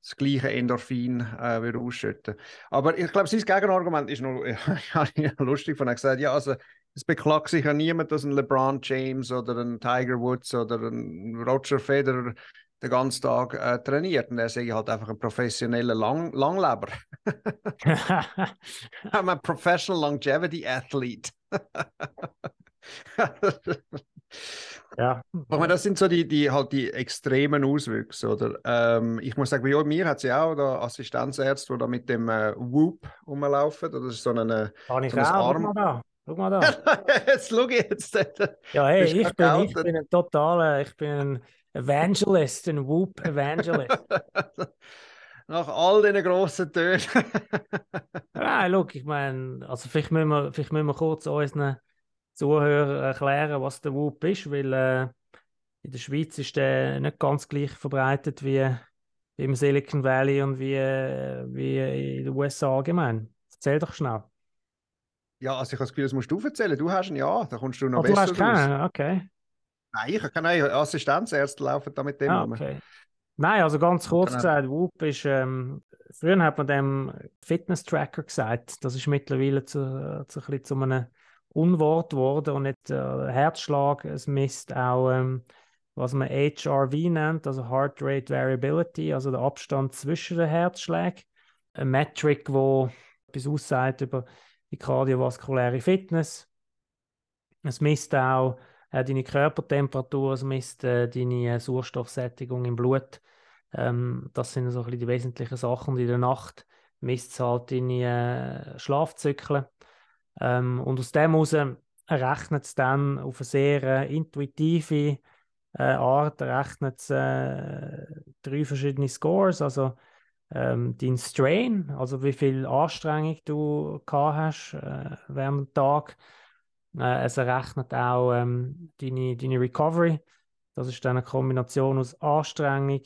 das gleiche Endorphin äh, wieder ausschütten. Aber ich glaube, sein Gegenargument ist noch lustig von er gesagt, ja, also es beklagt sich ja niemand, dass ein LeBron James oder ein Tiger Woods oder ein Roger Federer den ganzen Tag äh, trainiert. Und er sei halt einfach ein professioneller Lang Langleber. I'm a professional longevity athlete.
ja.
Aber das sind so die, die, halt die extremen Auswüchse, oder? Ähm, ich muss sagen, bei mir hat sie auch da Assistenzärzte, die da mit dem äh, Whoop rumlaufen. Das ist so.
Kann ich
so ein
auch?
Arm...
Schau mal da. Schau mal da.
jetzt schau ich jetzt.
ja, hey, ich bin, ich bin ein totaler, ich bin ein Evangelist, ein Whoop Evangelist.
Nach all diesen grossen Tönen.
Nein, schau, ich meine, also vielleicht müssen wir, vielleicht müssen wir kurz unseren Zuhörern erklären, was der Whoop ist, weil äh, in der Schweiz ist der nicht ganz gleich verbreitet wie, im Silicon Valley und wie, wie in den USA allgemein. Erzähl doch schnell.
Ja, also ich habe das Gefühl, das musst du erzählen. Du hast ihn ja, da kommst du noch
oh,
besser
du hast keinen, okay.
Nein, ich habe keine Assistenzärzte laufen da mit dem
ah, okay. Nein, also ganz kurz gesagt, Whoop ist, ähm, früher hat man dem Fitness-Tracker gesagt, das ist mittlerweile zu, zu, zu, zu einem Unwort geworden und nicht äh, Herzschlag, es misst auch, ähm, was man HRV nennt, also Heart Rate Variability, also der Abstand zwischen den Herzschlägen. Ein Metric, wo etwas aussagt über die kardiovaskuläre Fitness. Es misst auch äh, deine Körpertemperatur, es misst äh, deine äh, Sauerstoffsättigung im Blut. Ähm, das sind so ein die wesentlichen Sachen. Und in der Nacht misst halt deine äh, Schlafzyklen. Ähm, und aus dem heraus errechnet es dann auf eine sehr äh, intuitive äh, Art, errechnet es drei verschiedene Scores, also ähm, dein Strain, also wie viel Anstrengung du gehabt hast äh, während dem Tag. Äh, es errechnet auch ähm, deine, deine Recovery. Das ist dann eine Kombination aus Anstrengung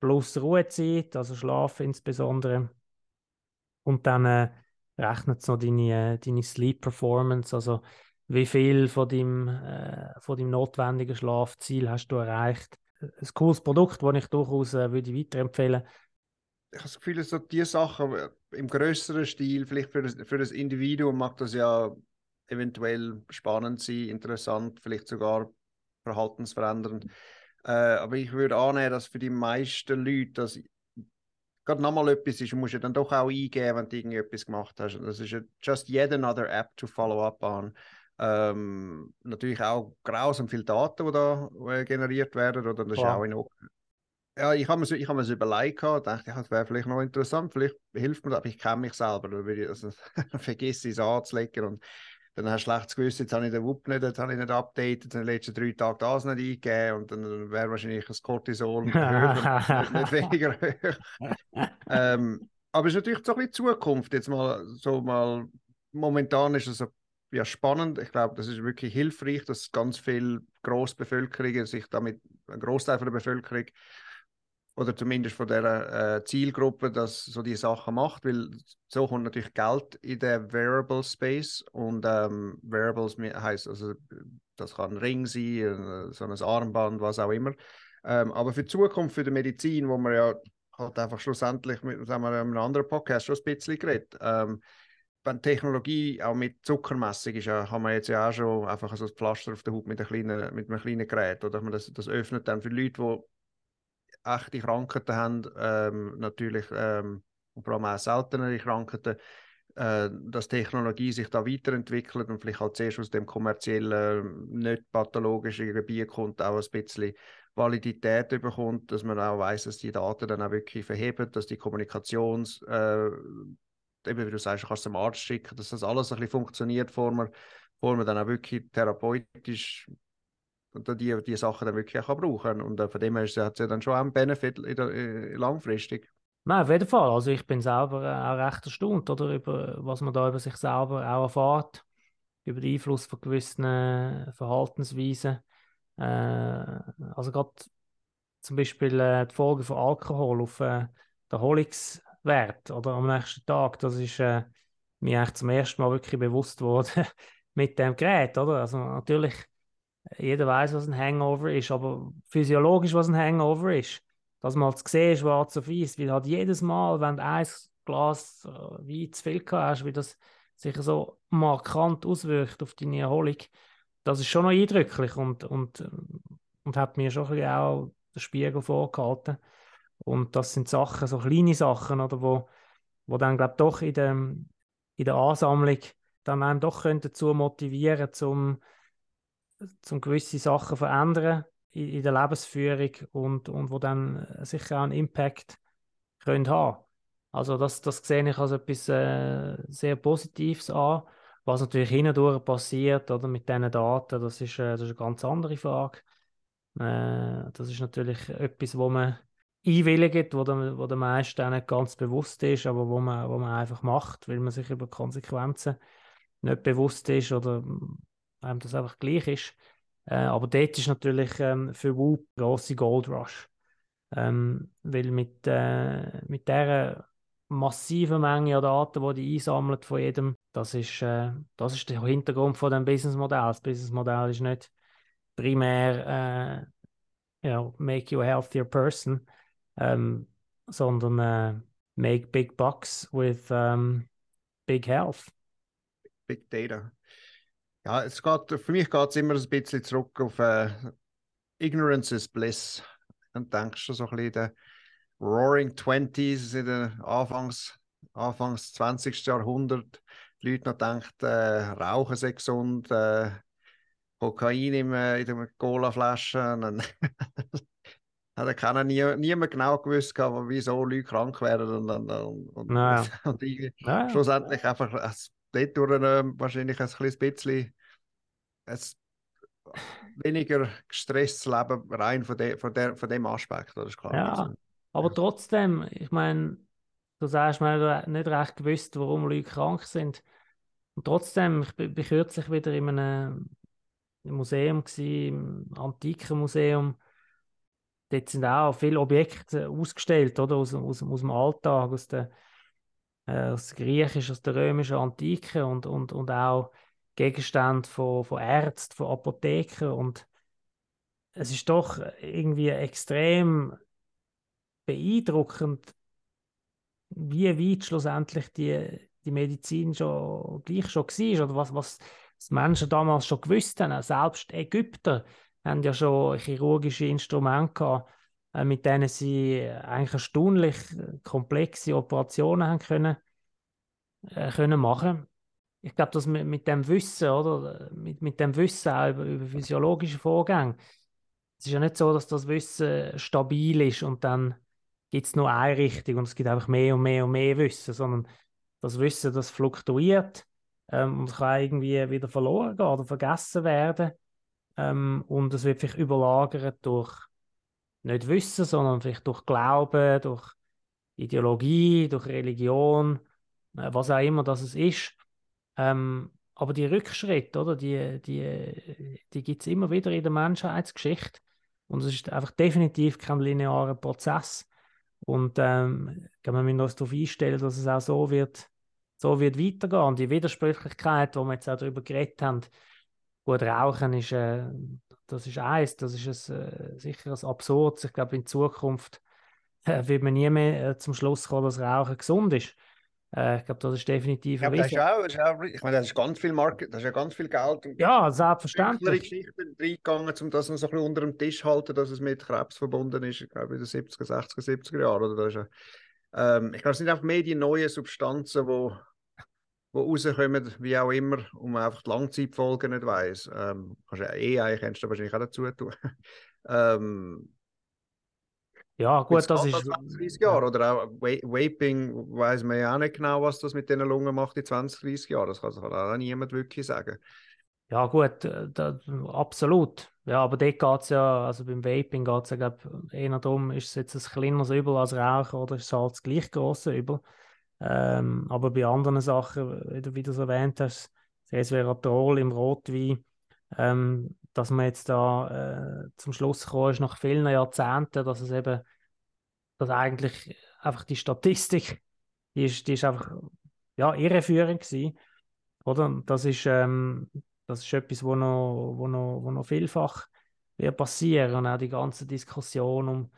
plus Ruhezeit, also Schlaf insbesondere. Und dann äh, rechnet es noch deine, äh, deine Sleep Performance, also wie viel von deinem, äh, von deinem notwendigen Schlafziel hast du erreicht. Ein cooles Produkt, das ich durchaus äh, würde weiterempfehlen würde
ich habe das Gefühl, so die Sachen äh, im größeren Stil, vielleicht für das, für das Individuum mag das ja eventuell spannend sein, interessant, vielleicht sogar verhaltensverändernd. Äh, aber ich würde annehmen, dass für die meisten Leute das gerade nochmal etwas ist, musst du dann doch auch eingeben, wenn du irgendetwas gemacht hast. Das ist just yet another app to follow up on. Ähm, natürlich auch grausam viele Daten, die da äh, generiert werden, oder das wow. ist auch in Ordnung ja, ich habe mir, ich hab mir das überlegt und dachte, ja, das wäre vielleicht noch interessant, vielleicht hilft mir das, aber ich kenne mich selber, dann ich, also, vergesse es anzulegen und dann hast du schlechtes Gewissen, jetzt habe ich den WUP nicht, jetzt habe ich nicht updated, in den letzten drei Tagen das nicht eingegeben und dann wäre wahrscheinlich das Cortisol höher, nicht, weniger hoch. ähm, aber es ist natürlich so ein bisschen Zukunft, jetzt mal so mal, momentan ist es ja, spannend, ich glaube, das ist wirklich hilfreich, dass ganz viele Grossbevölkerungen sich damit, ein Großteil der Bevölkerung oder zumindest von der äh, Zielgruppe, das so die Sachen macht, weil so kommt natürlich Geld in den Wearable Space und ähm, Wearables heißt also, das kann ein Ring sein, so ein Armband, was auch immer. Ähm, aber für die Zukunft, für die Medizin, wo man ja halt einfach schlussendlich mit sagen wir, einem anderen Podcast schon ein bisschen geredet. Ähm, wenn Technologie auch mit Zuckermessung ist, ja, haben wir jetzt ja auch schon einfach so ein Pflaster auf der Haut mit, mit einem kleinen Gerät. Oder man das, das öffnet dann für Leute, die echte Krankheiten haben, ähm, natürlich ähm, und vor allem auch seltenere Krankheiten, äh, dass Technologie sich da weiterentwickelt und vielleicht halt zuerst aus dem kommerziellen, nicht pathologischen Gebiet kommt, auch ein bisschen Validität bekommt, dass man auch weiß, dass die Daten dann auch wirklich verheben, dass die Kommunikations, äh, eben wie du sagst, du kannst zum Arzt schicken, dass das alles ein bisschen funktioniert, bevor man, bevor man dann auch wirklich therapeutisch und die, die Sachen dann wirklich auch brauchen Und äh, von dem her hat es ja dann schon einen Benefit in der, in langfristig.
Nein, auf jeden Fall. Also ich bin selber auch recht erstaunt, oder, über was man da über sich selber auch erfährt, über den Einfluss von gewissen äh, Verhaltensweisen. Äh, also gerade zum Beispiel äh, die Folge von Alkohol auf äh, den Erholungswert oder am nächsten Tag, das ist äh, mir eigentlich zum ersten Mal wirklich bewusst worden mit dem Gerät, oder? Also natürlich jeder weiß, was ein Hangover ist, aber physiologisch, was ein Hangover ist, dass man halt sehen, schwarz auf weiß, weil halt jedes Mal, wenn du ein Glas äh, Wein zu viel hast, wie das sich so markant auswirkt auf deine Erholung, das ist schon noch eindrücklich und, und, und hat mir schon ein auch den Spiegel vorgehalten. Und das sind Sachen, so kleine Sachen, oder, wo, wo dann, glaube doch in der, in der Ansammlung dann einem doch dazu motivieren, zum, zum gewisse Sachen verändern in, in der Lebensführung und, und wo dann sicher auch einen Impact können haben. Also das, das sehe ich als etwas äh, sehr Positives an. Was natürlich hindurch passiert oder mit diesen Daten, das ist, äh, das ist eine ganz andere Frage. Äh, das ist natürlich etwas, wo man einwilligt, wo der, wo der meisten nicht ganz bewusst ist, aber wo man, wo man einfach macht, weil man sich über Konsequenzen nicht bewusst ist oder einem das einfach gleich ist. Äh, aber dort ist natürlich ähm, für Whoop grosse Gold Rush. Ähm, weil mit, äh, mit dieser massiven Menge an Daten, die die einsammelt von jedem, das ist, äh, das ist der Hintergrund von dem Businessmodell. Das Businessmodell ist nicht primär äh, you know, make you a healthier person, ähm, sondern äh, make big bucks with ähm, big health.
Big Data. Ja, es geht, für mich geht es immer ein bisschen zurück auf äh, Ignorance is Bliss. Dann denkst du so ein bisschen den Roaring Twenties in den Anfangs, Anfangs 20. Jahrhundert. Die Leute noch denken, äh, Rauchen sei gesund, äh, Kokain in, äh, in der Cola-Flasche. hat keiner nie, niemand genau gewusst, wieso Leute krank werden und, und, und,
naja.
und, und naja. schlussendlich einfach dort äh, wahrscheinlich ein bisschen ein weniger gestresstes Leben rein von, de, von, der, von dem Aspekt, das ist klar.
Ja, also, aber trotzdem, ich meine, du sagst, man hat nicht recht gewusst, warum Leute krank sind. Und trotzdem, ich bin, bin kürzlich wieder in einem Museum, gewesen, im Antiken Museum. Dort sind auch viele Objekte ausgestellt, oder? Aus, aus, aus dem Alltag, aus der, äh, aus der griechischen, aus der römischen Antike und, und, und auch Gegenstände von, von Ärzten, von Apotheken. Und es ist doch irgendwie extrem beeindruckend, wie weit schlussendlich die, die Medizin schon gleich schon war oder was, was die Menschen damals schon gewusst haben. Selbst Ägypter haben ja schon chirurgische Instrumente gehabt, äh, mit denen sie eigentlich erstaunlich komplexe Operationen haben können, äh, können machen. Ich glaube, dass mit, mit dem Wissen, oder mit, mit dem Wissen auch über, über physiologische Vorgänge, es ist ja nicht so, dass das Wissen stabil ist und dann gibt es nur eine Richtung und es gibt einfach mehr und mehr und mehr Wissen, sondern das Wissen, das fluktuiert ähm, und kann irgendwie wieder verloren gehen oder vergessen werden. Ähm, und es wird vielleicht überlagert durch nicht Wissen, sondern vielleicht durch Glauben, durch Ideologie, durch Religion, äh, was auch immer das ist. Ähm, aber die Rückschritte, oder, die, die, die gibt es immer wieder in der Menschheitsgeschichte. Und es ist einfach definitiv kein linearer Prozess. Und ähm, kann man uns darauf einstellen, dass es auch so wird, so wird weitergehen. Und die Widersprüchlichkeit, wo wir jetzt auch darüber geredet haben, gut, Rauchen ist, äh, das ist eins, das ist ein, äh, sicher ein Absurd. Ich glaube, in Zukunft äh, wird man nie mehr äh, zum Schluss kommen, dass Rauchen gesund ist. Äh, ich glaube, das ist definitiv
ja, das ist auch, das ist auch, Ich meine, das ist ganz viel Market, das ist ja ganz viel Geld. Und
ja, selbstverständlich.
Geschichten reingegangen, um das noch so ein bisschen unter dem Tisch zu halten, dass es mit Krebs verbunden ist, ich glaube, in den 70er, 60er, 70er Jahren. Oder? Das ist ja, ähm, ich glaube, es sind einfach mehr die neuen Substanzen, die die rauskommen, wie auch immer, und man einfach die Langzeitfolgen nicht weiss. Ähm, kannst ja eh eigentlich kannst du wahrscheinlich auch dazu tun. ähm,
ja, gut, das ist.
20, 30 Jahre. Oder auch Vaping weiß man ja auch nicht genau, was das mit den Lungen macht in 20, 30 Jahren. Das kann, das auch niemand wirklich sagen.
Ja, gut, äh, da, absolut. Ja, aber dort geht es ja, also beim Vaping geht es ja, glaube eher darum, ist es jetzt ein kleineres Übel als Rauchen oder ist es halt das gleich große Übel. Ähm, aber bei anderen Sachen, wie du, wie du es erwähnt hast, Resveratrol im Rotwein, ähm, dass man jetzt da äh, zum Schluss gekommen ist, nach vielen Jahrzehnten, dass es eben, dass eigentlich einfach die Statistik, die ist, die ist einfach ja, irreführend gewesen, oder? Das ist, ähm, Das ist etwas, wo noch, wo noch, wo noch vielfach wird passieren und auch die ganze Diskussion um,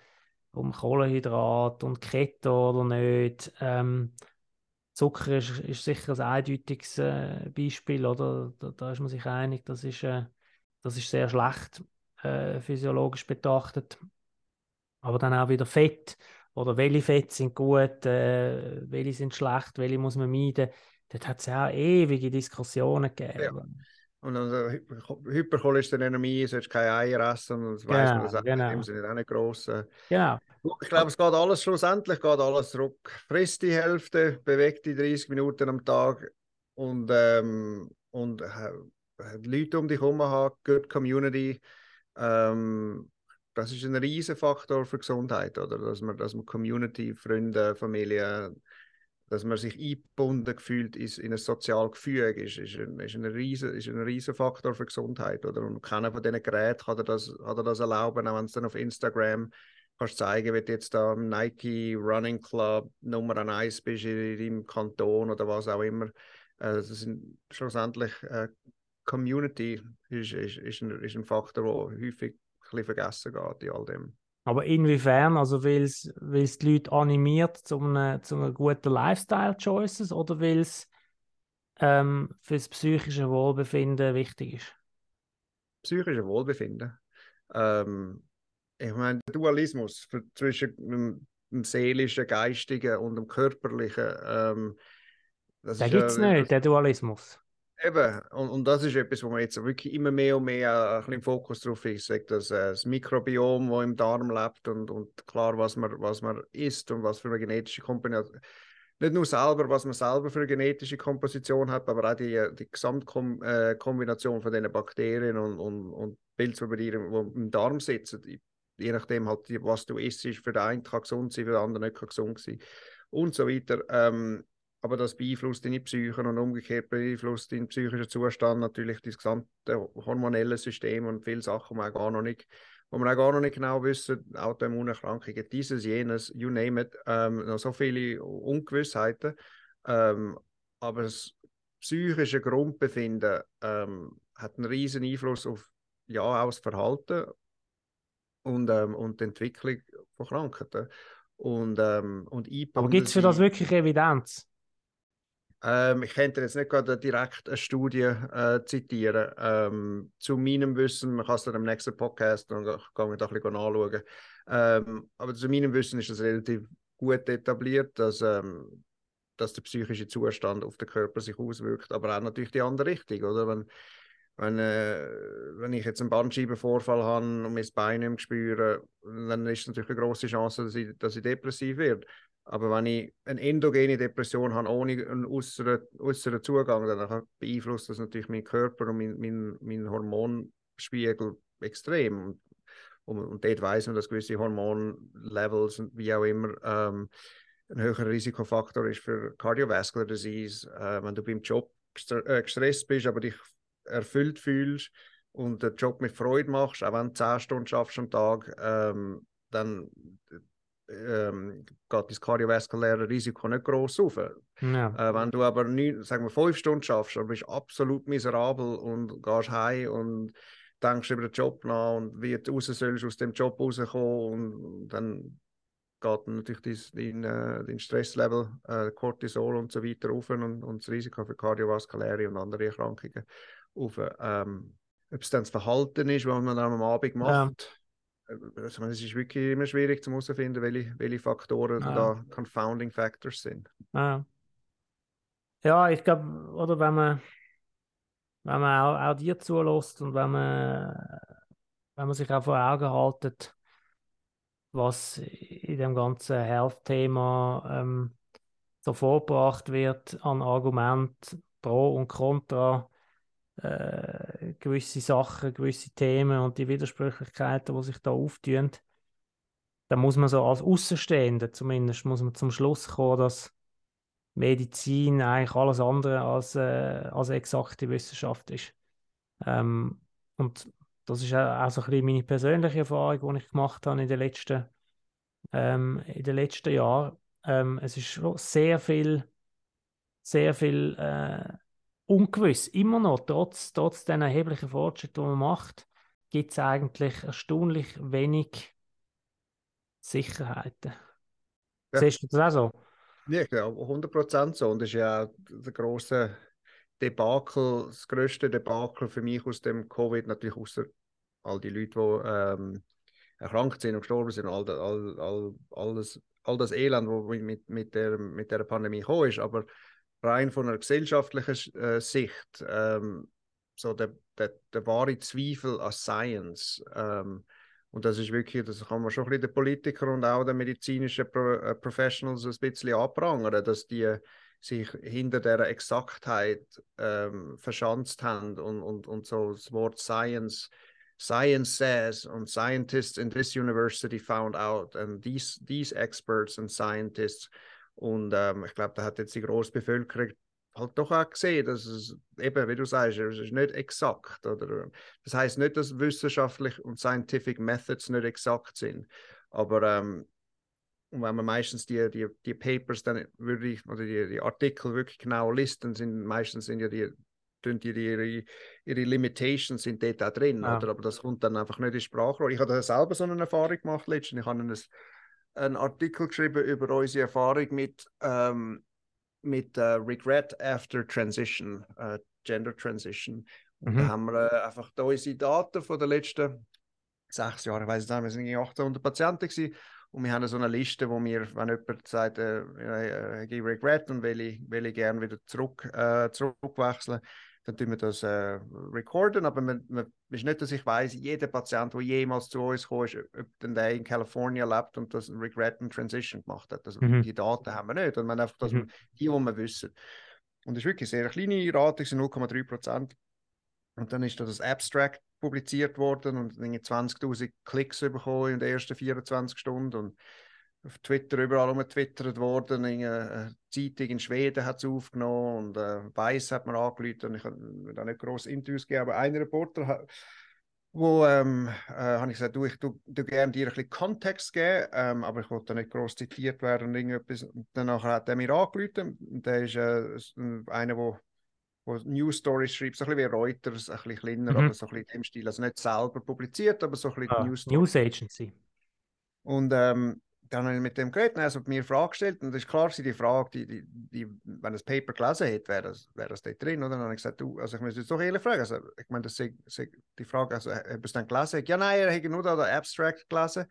um Kohlenhydrat und Keto oder nicht. Ähm, Zucker ist, ist sicher ein eindeutiges äh, Beispiel, oder? Da, da, ist man sich einig, das ist, äh, das ist sehr schlecht äh, physiologisch betrachtet. Aber dann auch wieder Fett oder welche Fette sind gut, äh, welche sind schlecht, welche muss man meiden. Dort hat es ja auch ewige Diskussionen gegeben. Ja.
Und also Hypercholesterinämie, sollst keine Eier essen, und das genau, weiß man, das genau. im Sinne auch nicht gross.
Genau.
Ich glaube, es geht alles schlussendlich geht alles zurück. Frisst die Hälfte, bewegt die 30 Minuten am Tag und, ähm, und äh, Leute um dich herum haben, Good Community. Ähm, das ist ein riesen Faktor für Gesundheit, oder? Dass man, dass man Community, Freunde, Familie, dass man sich eingebunden fühlt ist in ein soziales Gefüge, ist, ist, ein, ist, ein riesen, ist ein riesen Faktor für Gesundheit, oder? Und keiner von diesen Geräten kann dir das, kann dir das erlauben, auch wenn es dann auf Instagram kannst zeigen, wie du jetzt da im Nike Running Club Nummer 1 bist in deinem Kanton oder was auch immer. Äh, das sind schlussendlich äh, Community ist, ist, ist, ein, ist ein Faktor, der häufig bisschen vergessen geht in all dem.
Aber inwiefern? Also weil es die Leute animiert zu einem, zu einem guten Lifestyle-Choices oder weil es ähm, für das psychische Wohlbefinden wichtig ist?
Psychische Wohlbefinden. Ähm, ich meine, der Dualismus für, zwischen dem, dem, seelischen, geistigen und dem körperlichen. Ähm,
das gibt es ja, nicht, der Dualismus.
Eben, und, und das ist etwas, wo man jetzt wirklich immer mehr und mehr äh, ein bisschen im Fokus drauf ist, sagt das, äh, das Mikrobiom, das im Darm lebt und, und klar, was man, was man isst und was für eine genetische Komposition, nicht nur selber, was man selber für eine genetische Komposition hat, aber auch die, die Gesamtkombination äh, von diesen Bakterien und, und, und Pilze, die im Darm sitzen, je nachdem halt, was du isst, für den einen kann gesund sein, für den anderen nicht kann gesund sein. Und so weiter. Ähm, aber das beeinflusst deine Psyche und umgekehrt beeinflusst deinen psychischen Zustand natürlich das gesamte hormonelle System und viele Sachen, die wir auch gar noch nicht, wo wir auch gar noch nicht genau wissen, Autoimmunerkrankungen, dieses, jenes, you name it, ähm, noch so viele Ungewissheiten. Ähm, aber das psychische Grundbefinden ähm, hat einen riesen Einfluss auf ja, auch das Verhalten und, ähm, und die Entwicklung von Krankheiten. Und, ähm, und
Aber gibt es für das wirklich Evidenz?
Ähm, ich könnte jetzt nicht gerade direkt eine Studie äh, zitieren. Ähm, zu meinem Wissen, man kann es dann im nächsten Podcast und kann ein bisschen anschauen. Ähm, aber zu meinem Wissen ist es relativ gut etabliert, dass, ähm, dass der psychische Zustand auf den Körper sich auswirkt, aber auch natürlich die andere Richtung, oder? Wenn, wenn, äh, wenn ich jetzt einen Bandscheibenvorfall habe und mein Bein nicht mehr spüre, dann ist es natürlich eine große Chance, dass ich, dass ich depressiv werde. Aber wenn ich eine endogene Depression habe, ohne einen äußeren, Zugang, dann beeinflusst das natürlich meinen Körper und meinen mein, mein Hormonspiegel extrem. Und, und dort weiß man, dass gewisse Hormonlevels, wie auch immer, ähm, ein höherer Risikofaktor ist für Cardiovascular Disease. Äh, wenn du beim Job äh, gestresst bist, aber dich erfüllt fühlst und den Job mit Freude machst, auch wenn du 10 Stunden schaffst am Tag, ähm, dann ähm, geht das kardiovaskuläre Risiko nicht groß auf. Ja. Äh, wenn du aber nie, sagen wir, fünf Stunden schaffst, dann bist du absolut miserabel und gehst heim und denkst über den Job nach und wie du raus sollst aus dem Job rauskommen und dann geht natürlich dein, dein, dein Stresslevel, äh, Cortisol und so weiter auf und, und das Risiko für kardiovaskuläre und andere Erkrankungen auf. Ähm, ob es dann das Verhalten ist, was man dann am Abend macht, also es ist wirklich immer schwierig zu herausfinden, welche, welche Faktoren ah. da Confounding Factors sind.
Ah. Ja, ich glaube, oder wenn man, wenn man auch, auch dir zulässt und wenn man, wenn man sich auch vor Augen haltet, was in dem ganzen Health-Thema ähm, so vorgebracht wird an Argument pro und contra, äh, gewisse Sachen, gewisse Themen und die Widersprüchlichkeiten, die sich da auftun, dann muss man so als Außenstehender zumindest muss man zum Schluss kommen, dass Medizin eigentlich alles andere als, äh, als exakte Wissenschaft ist. Ähm, und das ist auch so ein bisschen meine persönliche Erfahrung, die ich gemacht habe in den letzten, ähm, in den letzten Jahren. Ähm, es ist sehr viel, sehr viel äh, ungewiss. Immer noch, trotz, trotz den erheblichen Fortschritten, die man macht, gibt es eigentlich erstaunlich wenig Sicherheiten. Ja. Siehst du das auch so?
Ja, glaube 100% so. Und das ist ja auch der große Debakel, das größte Debakel für mich aus dem Covid, natürlich außer all die Leute, die ähm, erkrankt sind und gestorben sind, all, all, all, alles, all das Elend, das mit, mit, der, mit der Pandemie gekommen ist. Aber rein von einer gesellschaftlichen äh, Sicht, ähm, so der, der, der wahre Zweifel an Science, ähm, und das ist wirklich, das kann man schon ein bisschen den Politikern und auch den medizinischen Pro äh, Professionals ein bisschen anprangern, dass die sich hinter der Exaktheit ähm, verschanzt haben und, und, und so das Wort Science, Science says und Scientists in this university found out and these, these experts and scientists und ähm, ich glaube, da hat jetzt die große Bevölkerung halt doch auch gesehen, dass es eben, wie du sagst, es ist nicht exakt. Oder? Das heißt nicht, dass wissenschaftlich und scientific methods nicht exakt sind. Aber ähm, wenn man meistens die, die, die Papers dann würde ich, oder die, die Artikel wirklich genau liest, dann sind meistens sind ja die, die ihre, ihre Limitations sind dort auch drin, ja. oder? aber das kommt dann einfach nicht in Sprache. Ich habe selber so eine Erfahrung gemacht letztens. Ich habe einen, einen Artikel geschrieben über unsere Erfahrung mit ähm, mit äh, Regret After Transition, äh, Gender Transition. Und mhm. da haben wir äh, einfach da unsere Daten von den letzten sechs Jahren, ich weiß nicht, wir sind 1800 Patienten gewesen, und wir haben so eine Liste, wo wir, wenn jemand sagt, äh, ich Regret und will ich, will ich gerne wieder zurück, äh, zurückwechseln, dann tun wir das äh, recorden, aber man, man, ist nicht, dass ich weiß, jeder Patient, der jemals zu uns kam, ob der in Kalifornien lebt und das Regret and Transition gemacht hat. Also, mhm. Die Daten haben wir nicht. Und man einfach das, mhm. die, die wir wissen. Und das ist wirklich eine sehr kleine Rate, sind 0,3 Prozent. Und dann ist da das Abstract publiziert worden und 20.000 Klicks bekommen in den ersten 24 Stunden. Und auf Twitter überall umgetwittert worden. Eine Zeitung in Schweden hat es aufgenommen und äh, Weiss hat mir angerufen und ich habe da nicht groß Interviews gegeben, aber ein Reporter hat wo ähm, äh, habe ich gesagt, du, ich du, du gerne dir ein bisschen Kontext geben, ähm, aber ich wollte nicht groß zitiert werden und irgendetwas. Und danach hat er mir angerufen. Der ist äh, einer, wo, wo News Stories schreibt, so ein bisschen wie Reuters, ein bisschen kleiner, mhm. aber so ein bisschen im Stil. Also nicht selber publiziert, aber so ein bisschen
ah, News News Agency.
Und ähm, dann habe ich mit dem geredet, also mir eine Frage gestellt und es ist klar, die Frage, die, die, die, wenn das Paper gelesen hätte, wäre das, wäre das dort drin, oder? Dann habe ich gesagt, du, also ich muss jetzt doch ehrlich fragen, also ich meine, das ist, die Frage, also habe ich es dann gelesen? Ja, nein, er hätte nur da den Abstract gelesen.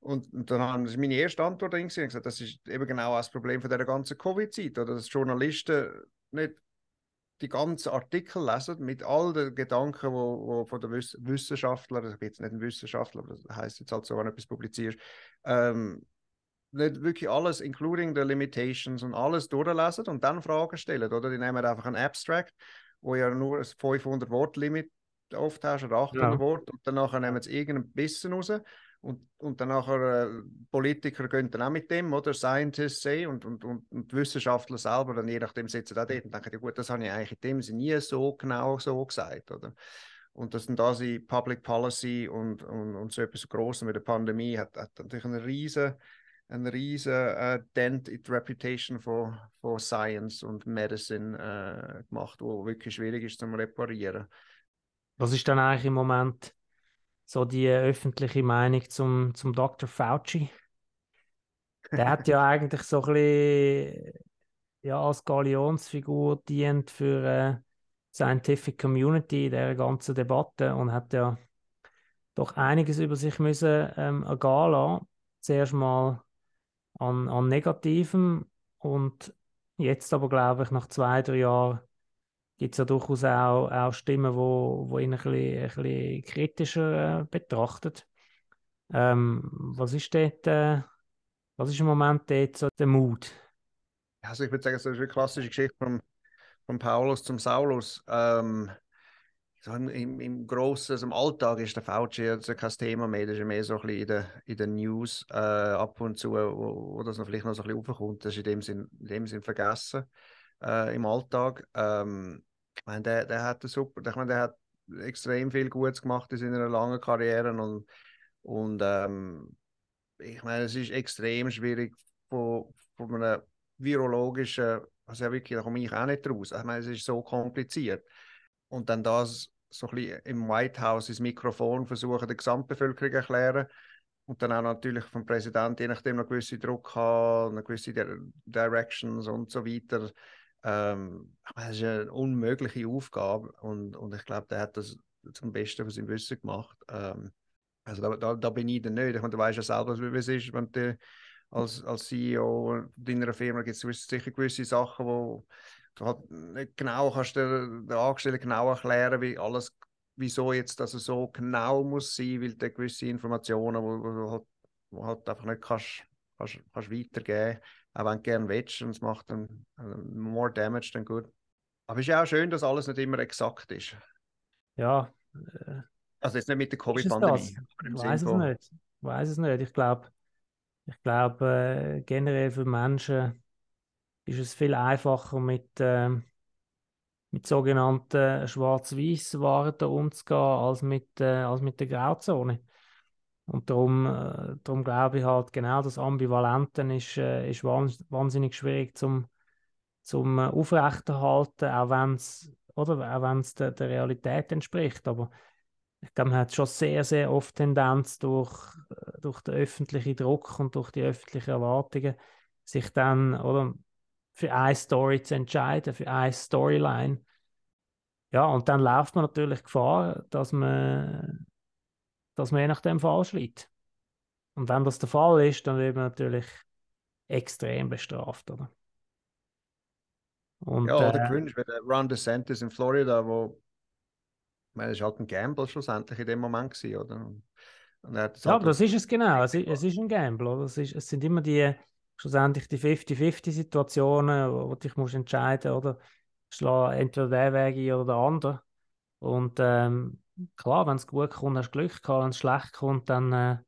Und, und dann haben, das meine erste Antwort ich gesagt, das ist eben genau das Problem von der ganzen Covid-Zeit, oder dass Journalisten nicht die ganzen Artikel lesen mit all den Gedanken, wo, wo von den Wiss Wissenschaftlern, also ich bin jetzt nicht ein Wissenschaftler, aber das heißt jetzt halt so, wenn du etwas publizierst, ähm, nicht wirklich alles, including the limitations und alles durchlesen und dann Fragen stellen, oder? Die nehmen einfach ein Abstract, wo ja nur ein 500 Wort Limit oft hast oder 800 ja. Wort und danach nehmen sie irgendein Bissen raus und, und dann nachher äh, Politiker gehen dann auch mit dem, oder Scientists sehen und, und, und, und Wissenschaftler selber, dann je nachdem sitzen da dort und denken, ja gut, das habe ich eigentlich in dem Sinne nie so genau so gesagt, oder? Und das sind da sie Public Policy und, und, und so etwas Großes mit der Pandemie hat, hat natürlich einen riesen, einen riesen äh, Dent in die Reputation von, von Science und Medicine äh, gemacht, wo wirklich schwierig ist zum Reparieren.
Was ist dann eigentlich im Moment so die öffentliche Meinung zum, zum Dr. Fauci. Der hat ja eigentlich so ein bisschen ja, als Galionsfigur dient für äh, die Scientific Community in der ganzen Debatte und hat ja doch einiges über sich müssen ähm, ergehen lassen. Zuerst mal an, an Negativem und jetzt aber, glaube ich, nach zwei, drei Jahren gibt es ja durchaus auch, auch Stimmen, wo, wo ihn ein bisschen, ein bisschen kritischer äh, betrachtet. Ähm, was ist dort, äh, was ist im Moment dort so der Mut?
Also ich würde sagen, das ist eine klassische Geschichte von, von Paulus zum Saulus. Ähm, so im, im Großen, also im Alltag ist der Fauci also kein Thema mehr, das ist mehr so ein bisschen in den in der News äh, ab und zu, wo, wo das noch vielleicht noch so ein bisschen aufkommt. Das ist in dem Sinn, in dem Sinn vergessen äh, im Alltag. Ähm, ich meine, der, der hat super, ich meine, der hat extrem viel Gutes gemacht in seiner langen Karriere und, und ähm, ich meine, es ist extrem schwierig von, von einem virologischen Also ja, wirklich, da komme ich auch nicht raus. Ich meine, es ist so kompliziert. Und dann das so ein bisschen im White House ins Mikrofon versuchen, der Gesamtbevölkerung erklären. Und dann auch natürlich vom Präsidenten, je nachdem, noch gewisse Druck haben, noch gewisse Directions und so weiter. Ähm, das ist eine unmögliche Aufgabe und, und ich glaube, der hat das zum Besten von seinem Wissen gemacht. Ähm, also da, da, da, bin ich dann nicht. Ich meine, du weißt ja selber, wie es ist, wenn du als, als CEO deiner Firma gibt es sicher gewisse Sachen, wo du halt nicht genau kannst der, der Angestellten genau erklären, wie alles, wieso jetzt das so genau muss sein, weil du gewisse Informationen, wo, wo halt, wo halt einfach nicht kannst, kannst, kannst weitergeben, auch wenn du gerne willst und es macht dann uh, more damage than good. Aber es ist ja auch schön, dass alles nicht immer exakt ist.
Ja. Äh,
also jetzt nicht mit der Covid-Pandemie.
Ich weiß es nicht. Ich weiß es nicht. Ich glaube, ich glaube, äh, generell für Menschen ist es viel einfacher mit, äh, mit sogenannten Schwarz-Weiß-Waren umzugehen, als mit, äh, als mit der Grauzone. Und darum, äh, darum glaube ich halt, genau das Ambivalenten ist, äh, ist wahnsinnig schwierig zum, zum äh, Aufrechterhalten, auch wenn es der, der Realität entspricht. Aber ich glaube, man hat schon sehr, sehr oft Tendenz durch, äh, durch den öffentlichen Druck und durch die öffentlichen Erwartungen, sich dann oder, für eine Story zu entscheiden, für eine Storyline. Ja, und dann läuft man natürlich Gefahr, dass man, dass man je nachdem falsch liegt. Und wenn das der Fall ist, dann wird man natürlich extrem bestraft, oder?
Und, ja, oder äh, wie der Ron DeSantis in Florida, wo ich meine, es war halt ein Gamble schlussendlich in dem Moment, gewesen, oder?
ja, halt aber das ist es genau. Es ist, es ist ein Gamble. Oder? Es, ist, es sind immer die, schlussendlich die 50-50-Situationen, wo, wo dich musst entscheiden oder schlag entweder der Weg ein oder der andere. Und ähm, klar, wenn es gut kommt, hast du Glück gehabt. Wenn es schlecht kommt, dann, äh,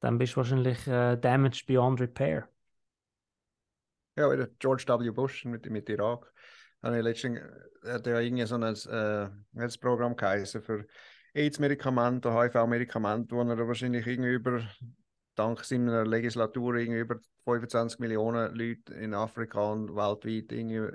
dann bist du wahrscheinlich äh, damaged beyond repair.
Ja, oder George W. Bush mit, mit Irak habe ich letztens, hat ja irgendwie so ein, äh, Programm geheißen für AIDS-Medikamente, HIV-Medikamente, wo er wahrscheinlich irgendwie dank seiner Legislatur, irgendwie über 25 Millionen Leute in Afrika und weltweit irgendwie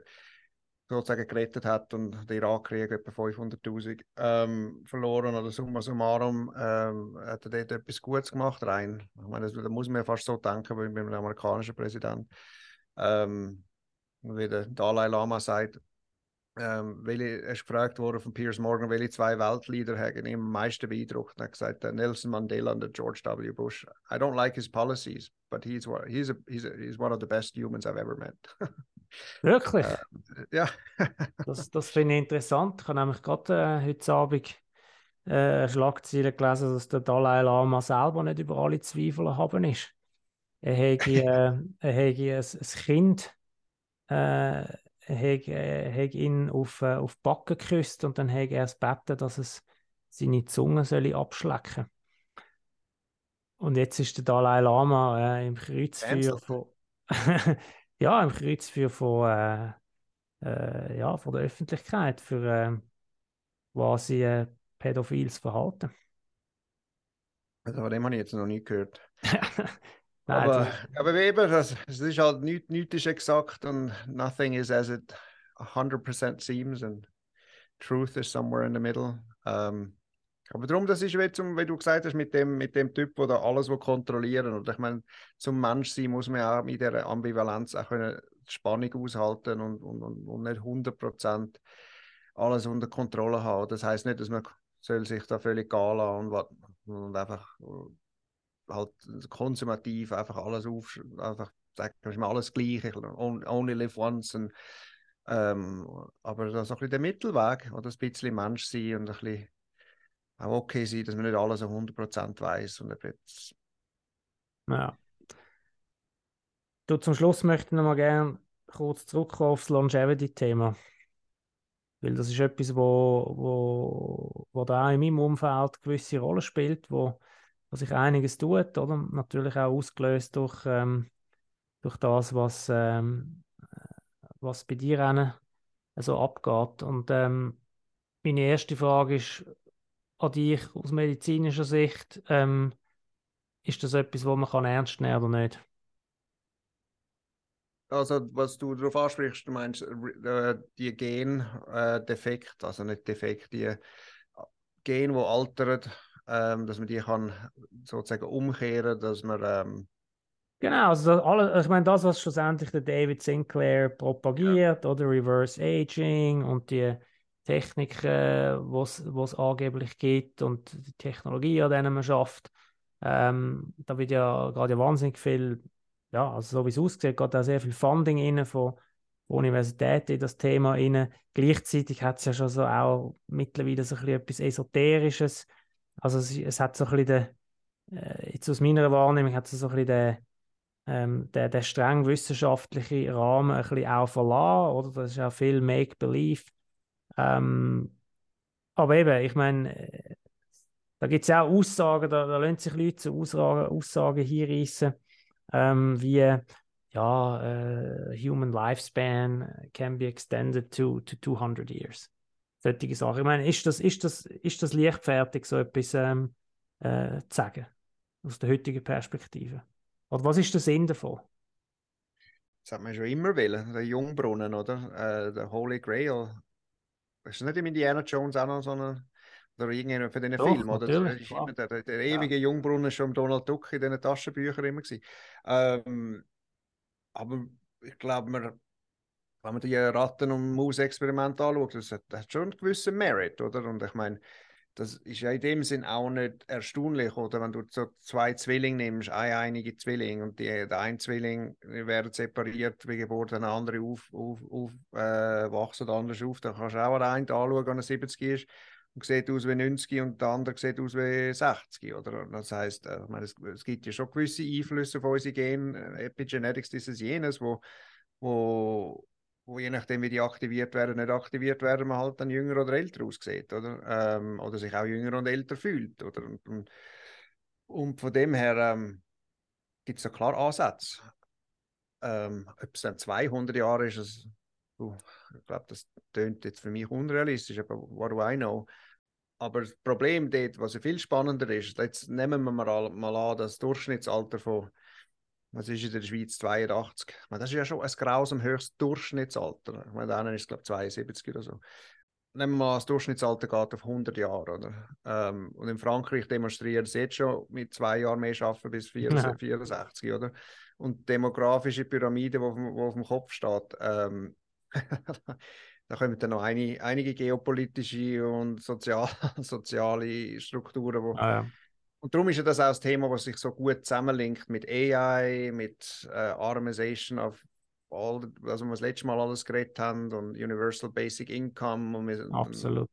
sozusagen gerettet hat und der Irakkrieg etwa 500.000 ähm, verloren oder summa summarum ähm, hat er dort etwas Gutes gemacht rein. Ich meine, das, da muss man ja fast so denken bei, beim amerikanischen Präsident. Ähm, wie der Dalai Lama sagt, ähm, welche, er ist gefragt worden von Piers Morgan, welche zwei Weltleader haben ihn am meisten beeindruckt. Er hat gesagt, Nelson Mandela und George W. Bush. I don't like his policies, but he's, he's, a, he's, a, he's one of the best humans I've ever met.
Wirklich?
Äh, ja.
das das finde ich interessant. Ich habe nämlich gerade äh, heute Abend äh, Schlagzeilen gelesen, dass der Dalai Lama selber nicht über alle Zweifel haben ist. Er hätte, äh, er hätte ein, ein Kind äh, hat, äh, ihn auf, auf die Backe geküsst und dann hat er es gebeten, dass es seine Zunge soll abschlecken Und jetzt ist der Dalai Lama im Kreuzfeuer von, ja, im Kreuzfeuer von, äh, äh, ja, von der Öffentlichkeit für äh, quasi äh, pädophiles Verhalten.
Also von dem habe ich jetzt noch nie gehört. Nein, aber, aber eben, das, es ist halt nichts, nichts ist exakt und nothing is as it 100% seems and truth is somewhere in the middle. Ähm, aber darum, das ist wie, zum, wie du gesagt hast, mit dem, mit dem Typ, der alles will kontrollieren Und ich meine, zum Mensch sein muss man auch mit dieser Ambivalenz auch können Spannung aushalten und, und, und, nicht 100% alles unter Kontrolle haben. Das heißt nicht, dass man soll sich da völlig gehen lassen und, und einfach halt konsumativ einfach alles auf, einfach sagen, ist mir alles gleich, only live once. Und, ähm, aber das ist ein bisschen der Mittelweg, oder ein bisschen Mensch sein und ein bisschen auch okay sein, dass man nicht alles auf 100% weiß und jetzt...
Ja. Du, zum Schluss möchte ich noch mal gerne kurz zurückkommen auf das Longevity-Thema. Weil das ist etwas, wo, wo, wo da in meinem Umfeld eine gewisse Rolle spielt, wo wo sich einiges tut, oder? Natürlich auch ausgelöst durch, ähm, durch das, was, ähm, was bei dir so also abgeht. Und ähm, meine erste Frage ist an dich aus medizinischer Sicht, ähm, ist das etwas, wo man kann ernst nehmen oder nicht?
also was du darauf ansprichst, du meinst äh, die Gendefekt, äh, also nicht Defekt, die Gen, die altern, ähm, dass man die kann sozusagen umkehren, dass man ähm,
Genau, also alle, ich meine, das, was schlussendlich der David Sinclair propagiert, ja. oder Reverse Aging und die Techniken, äh, was es angeblich gibt und die Technologie, an denen man schafft, ähm, da wird ja gerade ja wahnsinnig viel, ja, also so wie es aussieht, geht da sehr viel Funding rein von, Universitäten in das Thema rein. Gleichzeitig hat es ja schon so auch mittlerweile so ein bisschen etwas Esoterisches. Also es, es hat so ein bisschen den, äh, jetzt aus meiner Wahrnehmung hat es so ein bisschen den, ähm, der, der streng wissenschaftliche Rahmen ein bisschen auch verlassen, oder? Das ist auch viel Make-Believe. Ähm, aber eben, ich meine, äh, da gibt es auch Aussagen, da, da lassen sich Leute zu Aussagen, hinreißen, ähm, wie ja, uh, human lifespan can be extended to, to 200 years. Solche Sachen. Ich meine, ist das, ist das, ist das leichtfertig, so etwas ähm, äh, zu sagen, aus der heutigen Perspektive? Oder was ist der Sinn davon?
Das hat man schon immer wollen, der Jungbrunnen, oder? Äh, der Holy Grail. Ist nicht im Indiana Jones auch noch so eine oder irgendjemand von diesen Filmen, oder? Das ist immer der, der, ewige ja. Jungbrunnen schon Donald Duck in diesen Taschenbüchern immer gewesen. Ähm, aber ich glaube, wenn man die Ratten- und Maus-Experimente anschaut, das hat, das hat schon einen gewissen Merit, oder? Und ich meine, das ist ja in dem Sinn auch nicht erstaunlich, oder wenn du so zwei Zwillinge nimmst, eine einige Zwilling und die, der ein Zwilling werden separiert wie Geburt, der andere auf, auf, auf, äh, wachsen anders auf, dann kannst du auch einen anschauen, wenn er 70 ist und sieht aus wie 90 und der andere sieht aus wie 60, oder? Das heißt, äh, ich meine, es, es, gibt ja schon gewisse Einflüsse auf unsere Gene, Epigenetics, dieses jenes, wo, wo wo je nachdem, wie die aktiviert werden, nicht aktiviert werden, man halt dann jünger oder älter aussieht, oder? Ähm, oder sich auch jünger und älter fühlt, oder? Und, und, von dem her ähm, gibt es ja klar Ansätze. Ähm, ob es dann 200 Jahre ist, das, uh, ich glaube, das tönt jetzt für mich unrealistisch, aber what do I know? Aber das Problem dort, was ja viel spannender ist, jetzt nehmen wir mal an, das Durchschnittsalter von was ist in der Schweiz 82? meine, das ist ja schon ein grausam höchstes Durchschnittsalter. Ich meine, der ist, glaube ich, 72 oder so. Nehmen wir mal, das Durchschnittsalter geht auf 100 Jahre, oder? Ähm, und in Frankreich demonstrieren sie jetzt schon mit zwei Jahren mehr schaffen bis 64, 64 oder? Und demografische Pyramide, die auf, auf dem Kopf steht, ähm, da kommen dann noch eine, einige geopolitische und sozial, soziale Strukturen, die ah, ja und darum ist ja das auch das Thema, was sich so gut zusammenlinkt mit AI, mit äh, Automation of all, also wir das letzte Mal alles geredet haben und Universal Basic Income. Und wir,
Absolut.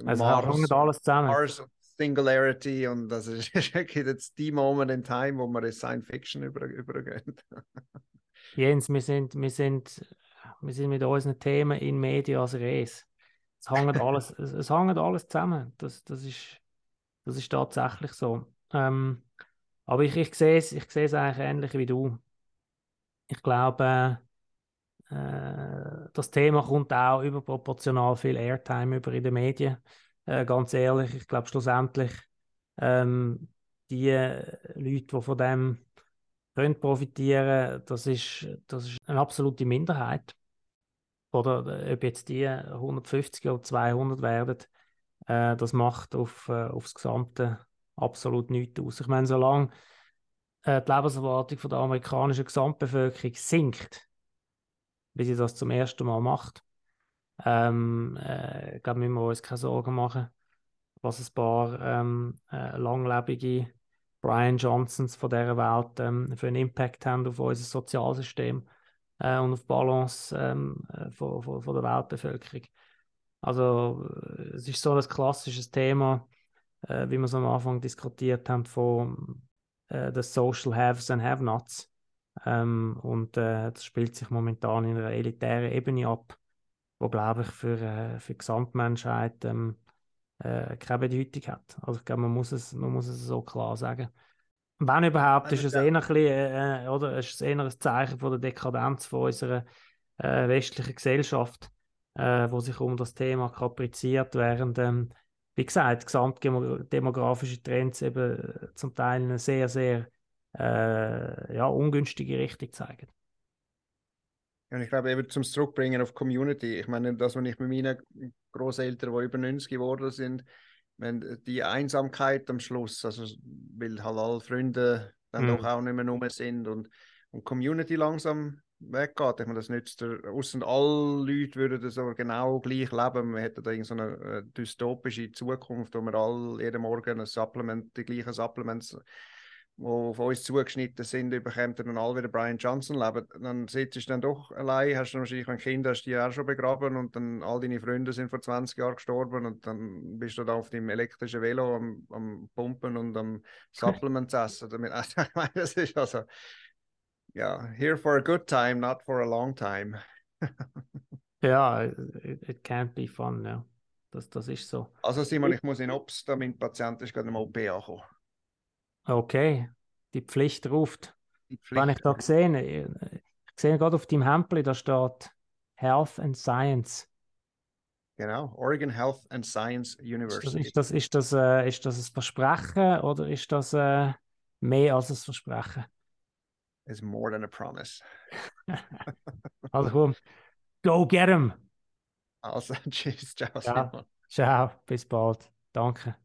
Und also Mars, hängt alles zusammen.
Mars Singularity und das ist jetzt die Moment in Time, wo wir in Science Fiction über, übergehen.
Jens, wir sind, wir, sind, wir sind mit unseren Themen in Medias Res. Es hängt alles, es, es hängt alles zusammen. Das, das ist das ist tatsächlich so. Ähm, aber ich, ich sehe es ich sehe es eigentlich ähnlich wie du. Ich glaube, äh, das Thema kommt auch überproportional viel Airtime über in den Medien. Äh, ganz ehrlich, ich glaube schlussendlich, ähm, die Leute, die von dem können profitieren, das ist, das ist eine absolute Minderheit. Oder äh, ob jetzt die 150 oder 200 werden, äh, das macht auf, äh, aufs Gesamte absolut nichts aus. Ich meine, solange äh, die Lebenserwartung von der amerikanischen Gesamtbevölkerung sinkt, wie sie das zum ersten Mal macht, ähm, äh, glaube, müssen wir uns keine Sorgen machen, was ein paar ähm, äh, langlebige Brian Johnsons von dieser Welt ähm, für einen Impact haben auf unser Sozialsystem äh, und auf die Balance ähm, äh, von, von, von der Weltbevölkerung. Also es ist so ein klassisches Thema, äh, wie wir es am Anfang diskutiert haben, von äh, den Social Haves and Have-Nots. Ähm, und äh, das spielt sich momentan in einer elitären Ebene ab, wo, glaube ich, für, äh, für die Gesamtmenschheit ähm, äh, keine Bedeutung hat. Also ich glaube, man muss es, man muss es so klar sagen. Wenn überhaupt, ist es eher ein, bisschen, äh, oder ist es eher ein Zeichen von der Dekadenz von unserer äh, westlichen Gesellschaft äh, wo sich um das Thema kapriziert, während, ähm, wie gesagt, gesamtdemografische Trends eben äh, zum Teil eine sehr, sehr äh, ja, ungünstige Richtung zeigen.
Und ich glaube, eben zum Zurückbringen auf Community. Ich meine, das, was ich mit meinen Großeltern, die über 90 geworden sind, wenn die Einsamkeit am Schluss, also weil halt alle Freunde dann mhm. doch auch nicht mehr rum sind und, und Community langsam weggeht. Ich meine, das nützt der, außer alle Leute würden das so genau gleich leben. Wir hätten da irgendeine so äh, dystopische Zukunft, wo wir alle jeden Morgen ein Supplement, die gleichen Supplements die auf uns zugeschnitten sind, überkommt dann alle wieder Brian Johnson leben, dann sitzt du dann doch allein, hast du wahrscheinlich ein Kind, hast die auch schon begraben und dann all deine Freunde sind vor 20 Jahren gestorben und dann bist du da auf dem elektrischen Velo am, am Pumpen und am Supplements essen. Damit, ich meine, das ist also, ja, here for a good time, not for a long time.
ja, it, it can't be fun, ja. Das, das ist so.
Also Simon, ich muss in Obst, mein Patient ist gerade im OP angekommen.
Okay, die Pflicht ruft. Die Pflicht. Wenn ich da gesehen, ich sehe gerade auf deinem Hempel, da steht Health and Science.
Genau, Oregon Health and Science University.
Ist das, ist das, ist das, äh, ist das ein Versprechen oder ist das äh, mehr als ein Versprechen?
It's more than a promise.
also komm, go get him!
Also, tschüss, ciao.
Ja, ciao, bis bald. Danke.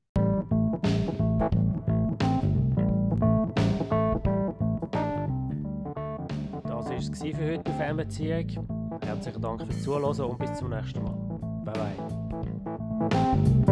war für heute auf Fernbeziehung. Herzlichen Dank fürs Zuhören und bis zum nächsten Mal. Bye bye.